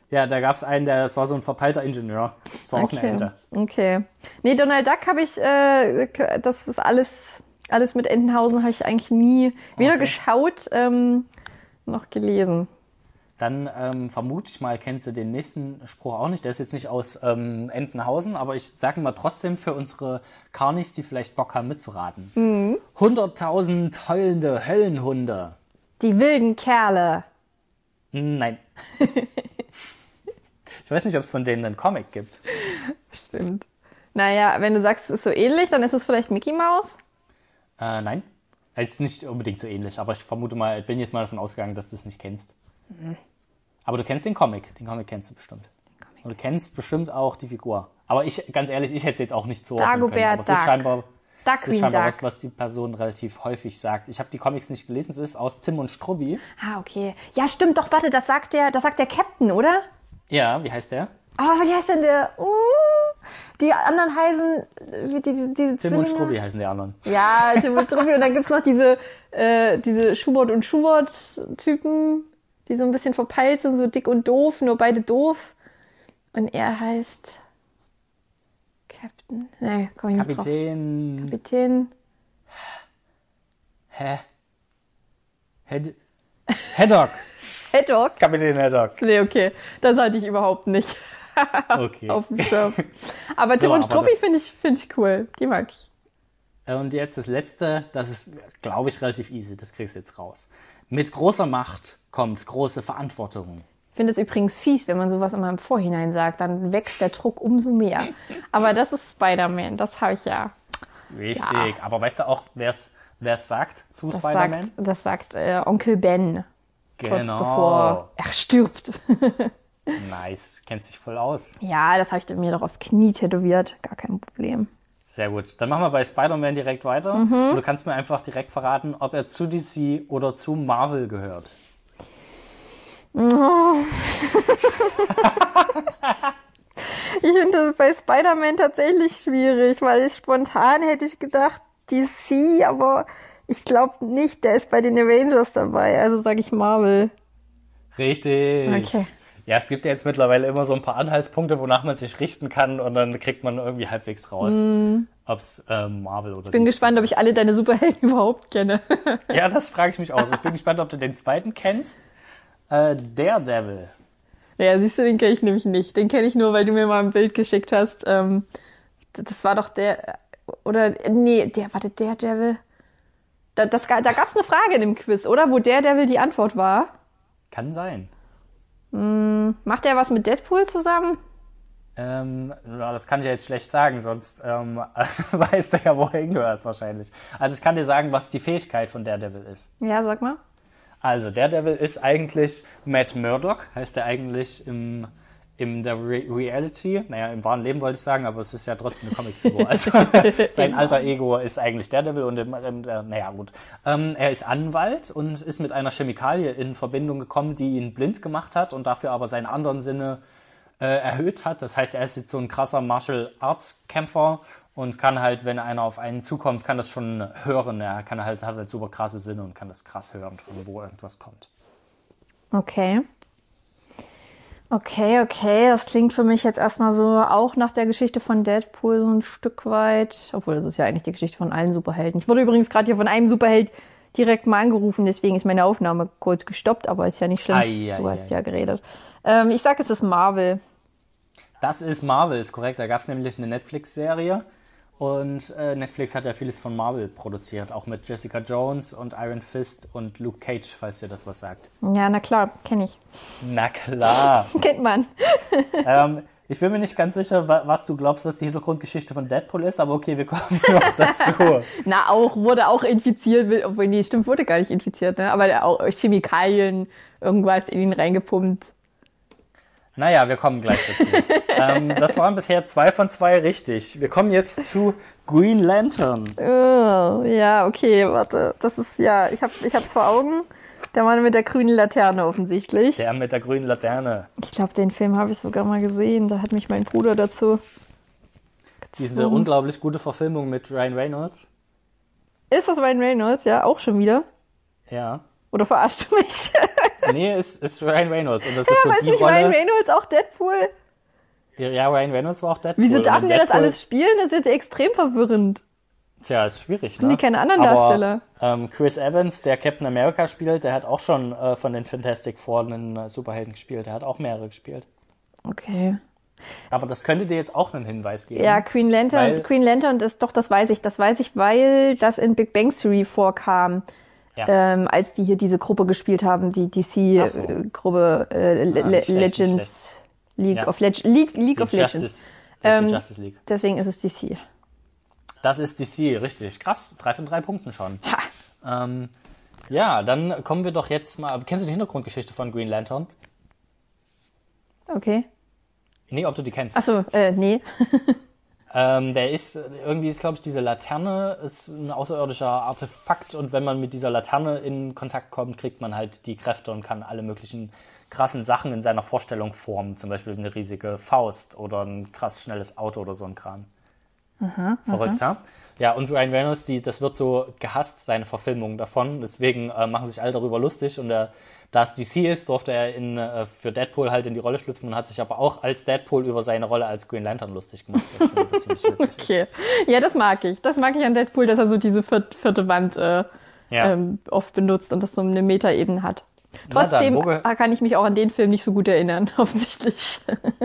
Ja, da gab es einen, der das war so ein verpeilter Ingenieur. Das war auch eine Okay. Ente. Okay. Nee, Donald Duck habe ich, äh, das ist alles, alles mit Entenhausen habe ich eigentlich nie weder Okay. geschaut ähm, noch gelesen. Dann ähm, vermute ich mal, kennst du den nächsten Spruch auch nicht. Der ist jetzt nicht aus ähm, Entenhausen, aber ich sage mal trotzdem für unsere Carnis, die vielleicht Bock haben mitzuraten. Mhm. 100.000 heulende Höllenhunde. Die wilden Kerle. Nein. [LAUGHS] ich weiß nicht, ob es von denen einen Comic gibt. Stimmt. Naja, wenn du sagst, es ist so ähnlich, dann ist es vielleicht Mickey Mouse. Äh, nein. Es ist nicht unbedingt so ähnlich, aber ich vermute mal, bin jetzt mal davon ausgegangen, dass du es nicht kennst. Mhm. Aber du kennst den Comic. Den Comic kennst du bestimmt. Und du kennst bestimmt auch die Figur. Aber ich, ganz ehrlich, ich hätte es jetzt auch nicht zuordnen können. Dagobert Aber es ist scheinbar, Duck das ist scheinbar was, was die Person relativ häufig sagt. Ich habe die Comics nicht gelesen. Es ist aus Tim und Strubbi. Ah, okay. Ja, stimmt, doch, warte, das sagt der, das sagt der Captain, oder? Ja, wie heißt der? Ah, wie heißt denn der? Uh, die anderen heißen, wie diese, diese Tim Zwillinge. und Strubbi heißen die anderen. Ja, Tim und Struppi. Und dann gibt's noch diese, äh, diese Schubert und Schubert-Typen, die so ein bisschen verpeilt sind, so dick und doof, nur beide doof. Und er heißt Captain. Nee, komm ich nicht drauf. Kapitän. Kapitän. Hä? Head Haddock. [LAUGHS] Haddock? Kapitän Haddock. Nee, okay. Das hatte ich überhaupt nicht Okay. [LAUGHS] auf dem Schirm. Aber Tim So, und Struppi finde ich, find ich cool. Die mag ich. Und jetzt das letzte, das ist, glaube ich, relativ easy. Das kriegst du jetzt raus. Mit großer Macht kommt große Verantwortung. Ich finde es übrigens fies, wenn man sowas immer im Vorhinein sagt. Dann wächst der Druck umso mehr. Aber das ist Spider-Man. Das habe ich ja. Richtig. Aber weißt du auch, wer es sagt zu Spider-Man? das sagt äh, Onkel Ben. Kurz Genau. bevor er stirbt. [LAUGHS] Nice. Kennt sich voll aus. Ja, das habe ich mir doch aufs Knie tätowiert. Gar kein Problem. Sehr gut. Dann machen wir bei Spider-Man direkt weiter. Mhm. Du kannst mir einfach direkt verraten, ob er zu DC oder zu Marvel gehört. [LAUGHS] Ich finde das bei Spider-Man tatsächlich schwierig, weil ich spontan hätte ich gedacht DC, aber ich glaube nicht, der ist bei den Avengers dabei. Also sage ich Marvel. Richtig. Okay. Ja, es gibt ja jetzt mittlerweile immer so ein paar Anhaltspunkte, wonach man sich richten kann und dann kriegt man irgendwie halbwegs raus, ob's ähm, Marvel oder Mhm. Bin gespannt, ob ist. ich alle deine Superhelden [LAUGHS] überhaupt kenne. Ja, das frage ich mich auch. Ich bin gespannt, ob du den zweiten kennst. Äh, Daredevil. Ja, siehst du, den kenne ich nämlich nicht. Den kenne ich nur, weil du mir mal ein Bild geschickt hast. Ähm, das war doch der, oder, nee, der, warte, der Devil. Da, das, da gab's eine Frage in dem Quiz, oder? Wo der Devil die Antwort war. Kann sein. Macht er was mit Deadpool zusammen? Ähm, ja, das kann ich ja jetzt schlecht sagen, sonst ähm, [LAUGHS] weißt du ja, wo er hingehört wahrscheinlich. Also ich kann dir sagen, was die Fähigkeit von Daredevil ist. Ja, sag mal. Also Daredevil ist eigentlich Matt Murdock, heißt er eigentlich im, in der Re Reality. Naja, im wahren Leben wollte ich sagen, aber es ist ja trotzdem eine Comicfigur. [LAUGHS] Also sein alter Ego ist eigentlich Daredevil und im, im, äh, naja gut. Ähm, er ist Anwalt und ist mit einer Chemikalie in Verbindung gekommen, die ihn blind gemacht hat und dafür aber seine anderen Sinne äh, erhöht hat. Das heißt, er ist jetzt so ein krasser Martial Arts Kämpfer und kann halt, wenn einer auf einen zukommt, kann das schon hören. Er kann halt, hat halt super krasse Sinne und kann das krass hören, von wo irgendwas kommt. Okay. Okay, okay, das klingt für mich jetzt erstmal so auch nach der Geschichte von Deadpool so ein Stück weit. Obwohl, das ist ja eigentlich die Geschichte von allen Superhelden. Ich wurde übrigens gerade hier von einem Superheld direkt mal angerufen, deswegen ist meine Aufnahme kurz gestoppt, aber ist ja nicht schlimm. Ei, ei, du hast ei. ja geredet. Ähm, ich sag, es ist Marvel. Das ist Marvel, ist korrekt. Da gab es nämlich eine Netflix-Serie und äh, Netflix hat ja vieles von Marvel produziert, auch mit Jessica Jones und Iron Fist und Luke Cage, falls dir das was sagt. Ja, na klar, kenne ich. Na klar. [LAUGHS] Kennt man. [LAUGHS] ähm, ich bin mir nicht ganz sicher, wa- was du glaubst, was die Hintergrundgeschichte von Deadpool ist, aber okay, wir kommen [LAUGHS] noch dazu. Na, auch, wurde auch infiziert, obwohl, nee, stimmt, wurde gar nicht infiziert, ne? Aber auch Chemikalien, irgendwas in ihn reingepumpt. Naja, wir kommen gleich dazu. [LAUGHS] ähm, das waren bisher zwei von zwei richtig. Wir kommen jetzt zu Green Lantern. Oh, ja, okay, warte. Das ist, ja, ich hab, ich hab's vor Augen. Der Mann mit der grünen Laterne offensichtlich. Der mit der grünen Laterne. Ich glaube, den Film habe ich sogar mal gesehen. Da hat mich mein Bruder dazu. Diese unglaublich gute Verfilmung mit Ryan Reynolds. Ist das Ryan Reynolds? Ja, auch schon wieder. Ja. Oder verarscht du mich? [LAUGHS] Nee, ist, ist Ryan Reynolds. Und das ist so Weiß die nicht Ryan Rolle. Reynolds auch Deadpool? Ja, Ryan Reynolds war auch Deadpool. Wieso darf der das alles spielen? Das ist jetzt extrem verwirrend. Tja, ist schwierig, ne? die keine anderen Aber, Darsteller? Ähm, Chris Evans, der Captain America spielt, der hat auch schon äh, von den Fantastic Four einen äh, Superhelden gespielt. Der hat auch mehrere gespielt. Okay. Aber das könnte dir jetzt auch einen Hinweis geben. Ja, Queen Lantern, Queen Lantern, das, doch, das weiß ich. Das weiß ich, weil das in Big Bang Theory vorkam. Ja. Ähm, als die hier diese Gruppe gespielt haben, die Ach so. DC-Gruppe äh, Le Ah, Le nicht Legends, League Ja. of Leg League, League Die of Legends. Justice, ist Ähm, Justice League. Deswegen ist es DC. Das ist DC, richtig. Krass, drei von drei Punkten schon. Ha. Ähm, ja, dann kommen wir doch jetzt mal. Kennst du die Hintergrundgeschichte von Green Lantern? Okay. Nee, ob du die kennst. Achso, äh, nee. [LAUGHS] Ähm, der ist, irgendwie ist, glaube ich, diese Laterne ist ein außerirdischer Artefakt und wenn man mit dieser Laterne in Kontakt kommt, kriegt man halt die Kräfte und kann alle möglichen krassen Sachen in seiner Vorstellung formen. Zum Beispiel eine riesige Faust oder ein krass schnelles Auto oder so ein Kram. Verrückt, ja? Ja, und Ryan Reynolds, die, das wird so gehasst, seine Verfilmung davon. Deswegen äh, machen sich alle darüber lustig. Und er, da es DC ist, durfte er in, äh, für Deadpool halt in die Rolle schlüpfen und hat sich aber auch als Deadpool über seine Rolle als Green Lantern lustig gemacht. [LAUGHS] Witzig ist. Okay. Ja, das mag ich. Das mag ich an Deadpool, dass er so diese vierte, vierte Wand äh, Ja. ähm, oft benutzt und das so eine Metaebene hat. Dann, Trotzdem wo ge- kann ich mich auch an den Film nicht so gut erinnern, [LAUGHS] offensichtlich.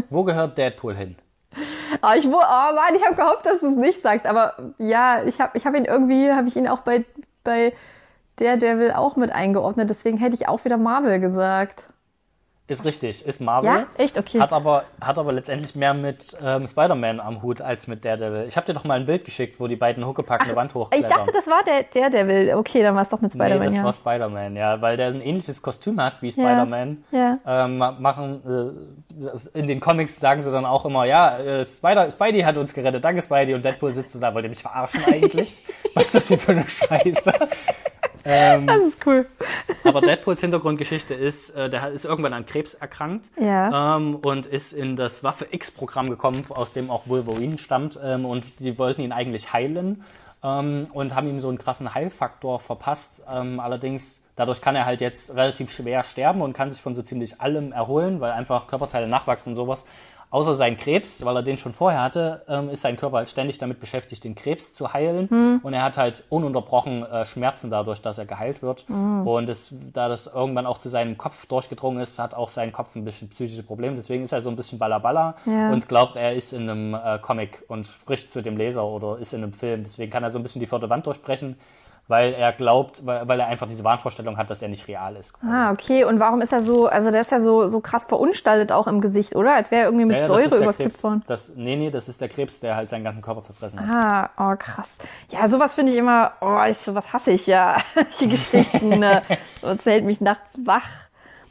Wo gehört Deadpool hin? Aber ich, oh Mann, ich habe gehofft, dass du es nicht sagst. Aber ja, ich habe ich hab ihn irgendwie, habe ich ihn auch bei, bei Daredevil auch mit eingeordnet. Deswegen hätte ich auch wieder Marvel gesagt. Ist richtig, ist Marvel. Ja? Echt? Okay. Hat aber, hat aber letztendlich mehr mit ähm, Spider-Man am Hut als mit Daredevil. Ich habe dir doch mal ein Bild geschickt, wo die beiden Huckepack eine Wand ich hochklettern. dachte, das war der Daredevil. Okay, dann war es doch mit Nee, Spider-Man, das ja. war Spider-Man, ja, weil der ein ähnliches Kostüm hat wie Spider-Man. Ja. Ähm, ma- machen äh, in den Comics sagen sie dann auch immer, ja, äh, Spider Spidey hat uns gerettet, danke Spidey und Deadpool sitzt so da, wollt ihr mich verarschen eigentlich? [LAUGHS] Was ist das hier für eine Scheiße? Ähm, Das ist cool. aber Deadpools Hintergrundgeschichte ist, äh, der ist irgendwann an Krebs erkrankt Ja. ähm, und ist in das Waffe X-Programm gekommen, aus dem auch Wolverine stammt. Ähm, und die wollten ihn eigentlich heilen ähm, und haben ihm so einen krassen Heilfaktor verpasst. Ähm, allerdings, dadurch kann er halt jetzt relativ schwer sterben und kann sich von so ziemlich allem erholen, weil einfach Körperteile nachwachsen und sowas. Außer sein Krebs, weil er den schon vorher hatte, ähm, ist sein Körper halt ständig damit beschäftigt, den Krebs zu heilen. Und er hat halt ununterbrochen äh, Schmerzen dadurch, dass er geheilt wird. Und es, da das irgendwann auch zu seinem Kopf durchgedrungen ist, hat auch sein Kopf ein bisschen psychische Probleme. Deswegen ist er so ein bisschen ballerballer Ja. und glaubt, er ist in einem äh, Comic und spricht zu dem Leser oder ist in einem Film. Deswegen kann er so ein bisschen die vierte Wand durchbrechen, weil er glaubt, weil, weil er einfach diese Wahnvorstellung hat, dass er nicht real ist. quasi. Ah, okay. Und warum ist er so, also der ist ja so, so krass verunstaltet auch im Gesicht, oder? Als wäre er irgendwie mit Ja, ja, Säure überkippt worden. Das, nee, nee, das ist der Krebs, der halt seinen ganzen Körper zerfressen hat. Ah, oh krass. Ja, sowas finde ich immer, oh, ich, sowas hasse ich ja. [LAUGHS] Die Geschichten, ne? [LAUGHS] das hält mich nachts wach.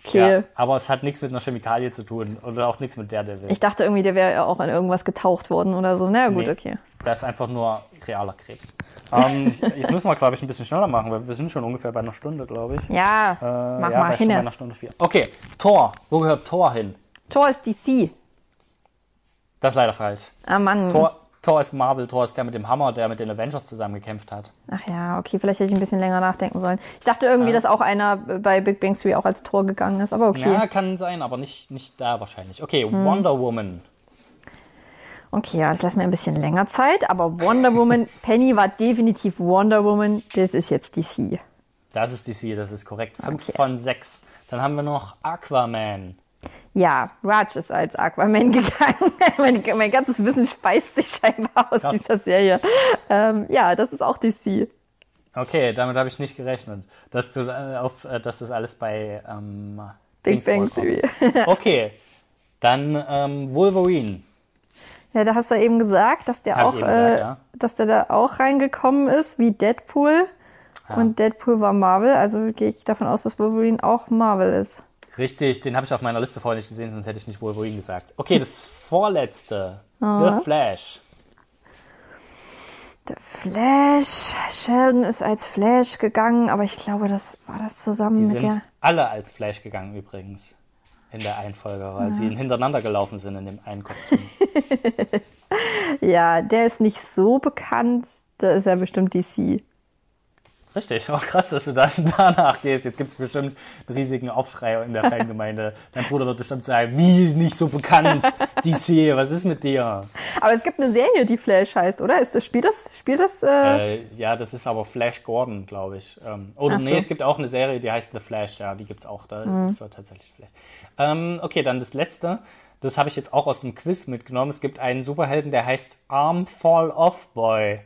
Okay. Ja, aber es hat nichts mit einer Chemikalie zu tun oder auch nichts mit Daredevil. Ich dachte irgendwie, der wäre ja auch an irgendwas getaucht worden oder so. Na gut, Nee. okay. Das ist einfach nur realer Krebs. Ähm, jetzt müssen wir, glaube ich, ein bisschen schneller machen, weil wir sind schon ungefähr bei einer Stunde, glaube ich. Ja, Äh, mach ja, mal schon bei hin. einer Stunde vier. Okay, Thor. Wo gehört Thor hin? Thor ist DC. Das ist leider falsch. Ah, Mann. Thor, Thor ist Marvel, Thor ist der mit dem Hammer, der mit den Avengers zusammen gekämpft hat. Ach ja, okay, vielleicht hätte ich ein bisschen länger nachdenken sollen. Ich dachte irgendwie, dass auch einer bei Big Bang Theory auch als Tor gegangen ist, aber okay. Ja, kann sein, aber nicht, nicht da wahrscheinlich. Okay, Wonder Woman. Okay, ja, jetzt lassen wir ein bisschen länger Zeit, aber Wonder Woman, [LAUGHS] Penny war definitiv Wonder Woman, das ist jetzt DC. Das ist DC, das ist korrekt. Fünf Okay. von sechs. Dann haben wir noch Aquaman. Ja, Raj ist als Aquaman [LAUGHS] gegangen. mein, mein ganzes Wissen speist sich scheinbar aus Krass. dieser Serie. Ähm, ja, das ist auch DC. Okay, damit habe ich nicht gerechnet, dass du äh, auf, äh, dass das alles bei ähm, Big Bang vorkommt. [LAUGHS] Okay, dann ähm, Wolverine. Ja, da hast du eben gesagt, dass der Hab auch, gesagt, äh, ja. dass der da auch reingekommen ist, wie Deadpool. Und Deadpool war Marvel, also gehe ich davon aus, dass Wolverine auch Marvel ist. Richtig, den habe ich auf meiner Liste vorher nicht gesehen, sonst hätte ich nicht Wolverine gesagt. Okay, das vorletzte. Ah. The Flash. Der Flash, Sheldon ist als Flash gegangen, aber ich glaube, das war das zusammen Die mit sind der. alle als Flash gegangen übrigens. In der einen Folge, weil sie hintereinander gelaufen sind in dem einen Kostüm. [LAUGHS] Ja, der ist nicht so bekannt. Da ist er bestimmt DC. Richtig, auch krass, dass du da [LAUGHS] danach gehst. Jetzt gibt es bestimmt einen riesigen Aufschrei in der [LAUGHS] Fangemeinde. Dein Bruder wird bestimmt sagen, wie nicht so bekannt, DC, [LAUGHS] was ist mit dir? Aber es gibt eine Serie, die Flash heißt, oder? Ist das, spielt das, spielt das, äh, Äh, ja, das ist aber Flash Gordon, glaube ich. Ähm, oder Ach so. nee, es gibt auch eine Serie, die heißt The Flash, ja, die gibt's auch. Da Mhm. ist tatsächlich Flash. Ähm, okay, dann das letzte. Das habe ich jetzt auch aus dem Quiz mitgenommen. Es gibt einen Superhelden, der heißt Arm Fall Off Boy.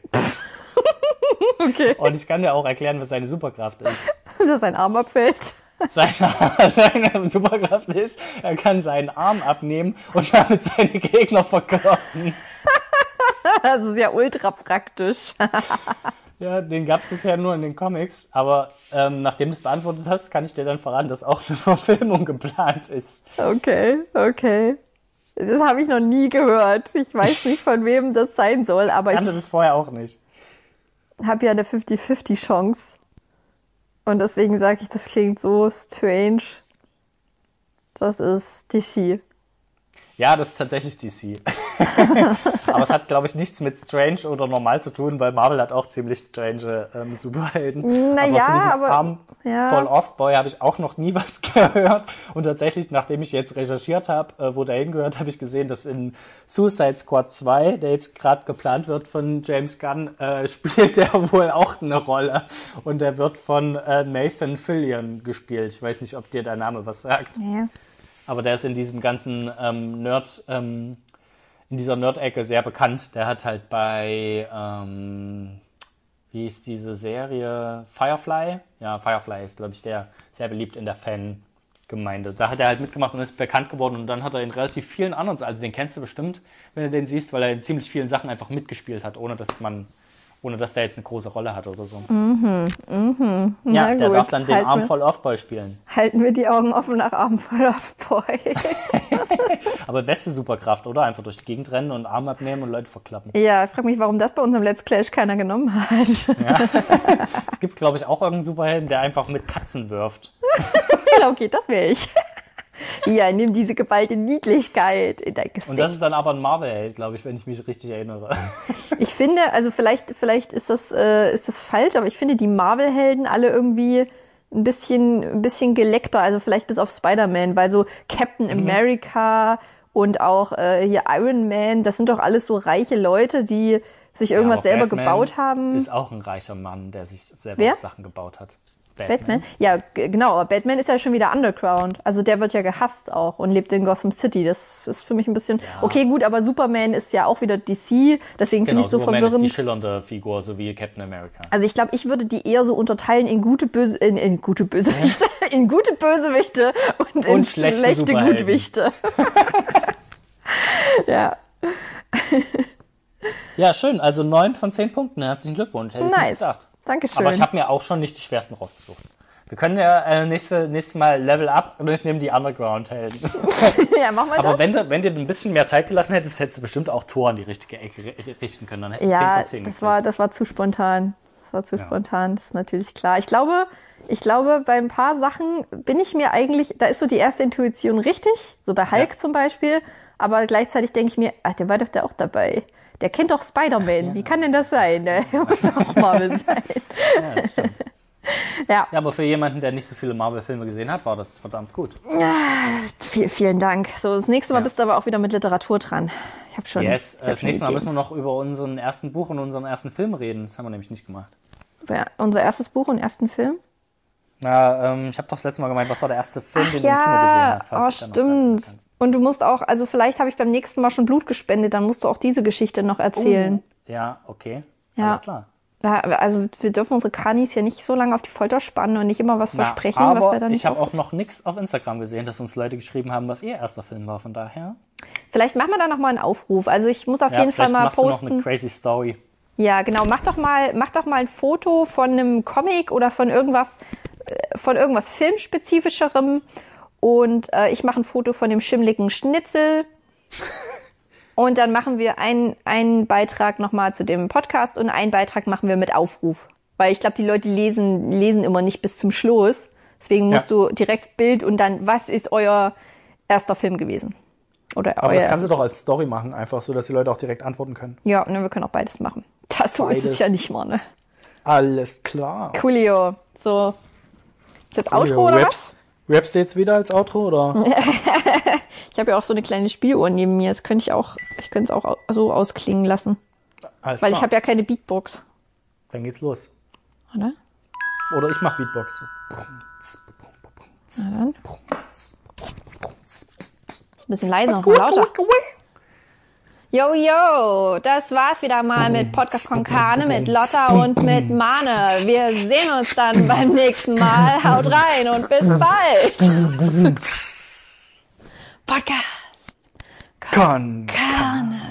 [LAUGHS] okay, Und ich kann dir auch erklären, was seine Superkraft ist. [LAUGHS] dass ein Arm abfällt? [LAUGHS] Seine, seine Superkraft ist, er kann seinen Arm abnehmen und damit seine Gegner verkloppen. Das ist ja ultra praktisch. Ja, den gab es bisher nur in den Comics, aber ähm, nachdem du es beantwortet hast, kann ich dir dann verraten, dass auch eine Verfilmung geplant ist. Okay, okay. Das habe ich noch nie gehört. Ich weiß nicht, von wem das sein soll, aber Ich ich kannte das vorher auch nicht. Habe ja eine 50-50 Chance. Und deswegen sage ich, das klingt so strange. Das ist DC. Ja, das ist tatsächlich DC. [LAUGHS] aber es hat, glaube ich, nichts mit Strange oder normal zu tun, weil Marvel hat auch ziemlich strange ähm, Superhelden. Na aber ja, von diesem aber- Arm ja. Fall Off Boy habe ich auch noch nie [LAUGHS] was gehört. Und tatsächlich, nachdem ich jetzt recherchiert habe, äh, wo der hingehört, habe ich gesehen, dass in Suicide Squad 2, der jetzt gerade geplant wird von James Gunn, äh, [LAUGHS] spielt der wohl auch eine Rolle. Und der wird von äh, Nathan Fillion gespielt. Ich weiß nicht, ob dir der Name was sagt. Ja. Aber der ist in diesem ganzen ähm, Nerd, ähm, in dieser Nerd-Ecke sehr bekannt. Der hat halt bei, ähm, wie ist diese Serie? Firefly? Ja, Firefly ist, glaube ich, sehr, sehr beliebt in der Fangemeinde. Da hat er halt mitgemacht und ist bekannt geworden und dann hat er in relativ vielen anderen, also den kennst du bestimmt, wenn du den siehst, weil er in ziemlich vielen Sachen einfach mitgespielt hat, ohne dass man, ohne dass der jetzt eine große Rolle hat oder so. Ja, Na der gut, darf dann den Arm voll Offboy spielen. Halten wir die Augen offen nach Arm voll auf Boy. [LAUGHS] Aber beste Superkraft, oder? Einfach durch die Gegend rennen und Arm abnehmen und Leute verklappen. ja, ich frage mich, warum das bei unserem Let's Clash keiner genommen hat. Es gibt, glaube ich, auch irgendeinen Superhelden, der einfach mit Katzen wirft. [LAUGHS] ja, okay, das wäre ich. Ja, nimm diese geballte Niedlichkeit in dein Gesicht. Und das ist dann aber ein Marvel-Held, glaube ich, wenn ich mich richtig erinnere. [LAUGHS] Ich finde, also vielleicht, vielleicht ist das, äh, ist das falsch, aber ich finde die Marvel-Helden alle irgendwie ein bisschen, ein bisschen geleckter, also vielleicht bis auf Spider-Man, weil so Captain Mhm. America und auch äh, hier Iron Man, das sind doch alles so reiche Leute, die sich irgendwas Ja, selber Batman gebaut haben. Ist auch ein reicher Mann, der sich selber? Sachen gebaut hat. Batman? Ja, g- genau, aber Batman ist ja schon wieder Underground. Also der wird ja gehasst auch und lebt in Gotham City. Das ist für mich ein bisschen. Okay, gut, aber Superman ist ja auch wieder DC, deswegen finde Genau, ich so Superman ist die verwirrend. schillernde Figur, so wie Captain America. Also ich glaube, ich würde die eher so unterteilen in gute Böse, in, in gute Bösewichte, [LAUGHS] in gute Bösewichte und, in Und schlechte schlechte Superhelden. Gutwichte. [LAUGHS] ja, Ja, schön. Also neun von zehn Punkten. Herzlichen Glückwunsch. Hätte ich nicht nice. gedacht. Dankeschön. Aber ich habe mir auch schon nicht die schwersten rausgesucht. Wir können ja äh, nächste, nächstes Mal Level Up und ich nehme die Underground-Helden. [LAUGHS] ja, mach mal Aber das. wenn du, wenn dir ein bisschen mehr Zeit gelassen hättest, hättest du bestimmt auch Tor in die richtige Ecke ri- richten können. Dann hättest du 10 Ja, von 10 das war, das war zu spontan. Das war zu Ja. spontan, das ist natürlich klar. Ich glaube, ich glaube, bei ein paar Sachen bin ich mir eigentlich, da ist so die erste Intuition richtig, so bei Hulk Ja. zum Beispiel. aber gleichzeitig denke ich mir, ach, der war doch da auch dabei. Der kennt doch Spider-Man. Wie kann denn das sein? Der [LAUGHS] muss auch Marvel sein. Ja, das stimmt. [LAUGHS] Ja, Ja, aber für jemanden, der nicht so viele Marvel-Filme gesehen hat, war das verdammt gut. viel, vielen Dank. So, das nächste Mal Ja. bist du aber auch wieder mit Literatur dran. Ich habe schon. Yes, äh, hab das schon nächste Mal Ideen. müssen wir noch über unseren ersten Buch und unseren ersten Film reden. Das haben wir nämlich nicht gemacht. Ja, unser erstes Buch und ersten Film. Na, ähm, ich habe doch das letzte Mal gemeint, was war der erste Film, Ach den du im Kino gesehen ja, hast? oh, falls dran stimmt. Und du musst auch, also vielleicht habe ich beim nächsten Mal schon Blut gespendet, dann musst du auch diese Geschichte noch erzählen. Ja, okay. Ja. Alles klar. Ja, also wir dürfen unsere Kranis hier nicht so lange auf die Folter spannen und nicht immer was Na, versprechen, aber was wir dann nicht ich habe auch noch nichts auf Instagram gesehen, dass uns Leute geschrieben haben, was ihr erster Film war. Von daher. Vielleicht machen wir da noch mal einen Aufruf. Also ich muss auf Ja, jeden Fall mal machst du noch posten. eine crazy Story. Ja, genau. Mach doch mal, mach doch mal ein Foto von einem Comic oder von irgendwas, von irgendwas filmspezifischem. Und äh, ich mache ein Foto von dem schimmligen Schnitzel. [LAUGHS] Und dann machen wir einen, einen Beitrag nochmal zu dem Podcast und einen Beitrag machen wir mit Aufruf. Weil ich glaube, die Leute lesen, lesen immer nicht bis zum Schluss. Deswegen musst Ja. du direkt Bild und dann, was ist euer erster Film gewesen? Oder Aber euer das kannst du doch als Story machen, einfach so, dass die Leute auch direkt antworten können. Ja, ne, wir können auch beides machen. Das so ist es Beides. ja nicht mal, ne? Alles klar. Coolio. So. Ist jetzt. Outro oder Raps, Raps du jetzt wieder als Outro oder? was? Ich habe ja auch so eine kleine Spieluhr neben mir. Das könnte ich auch, ich könnte es auch au- so ausklingen lassen. Alles Weil ich klar. habe ja keine Beatbox. Dann geht's los. Oder? Oder ich mach Beatbox. Na dann. Ist ein bisschen leiser, mal lauter. Yo, yo, das war's wieder mal mit Podcast Konkane, mit Lotta und mit Mane. Wir sehen uns dann [LAUGHS] beim nächsten Mal. Haut rein und bis [LAUGHS] bald. [LAUGHS] Podcast. Konkane.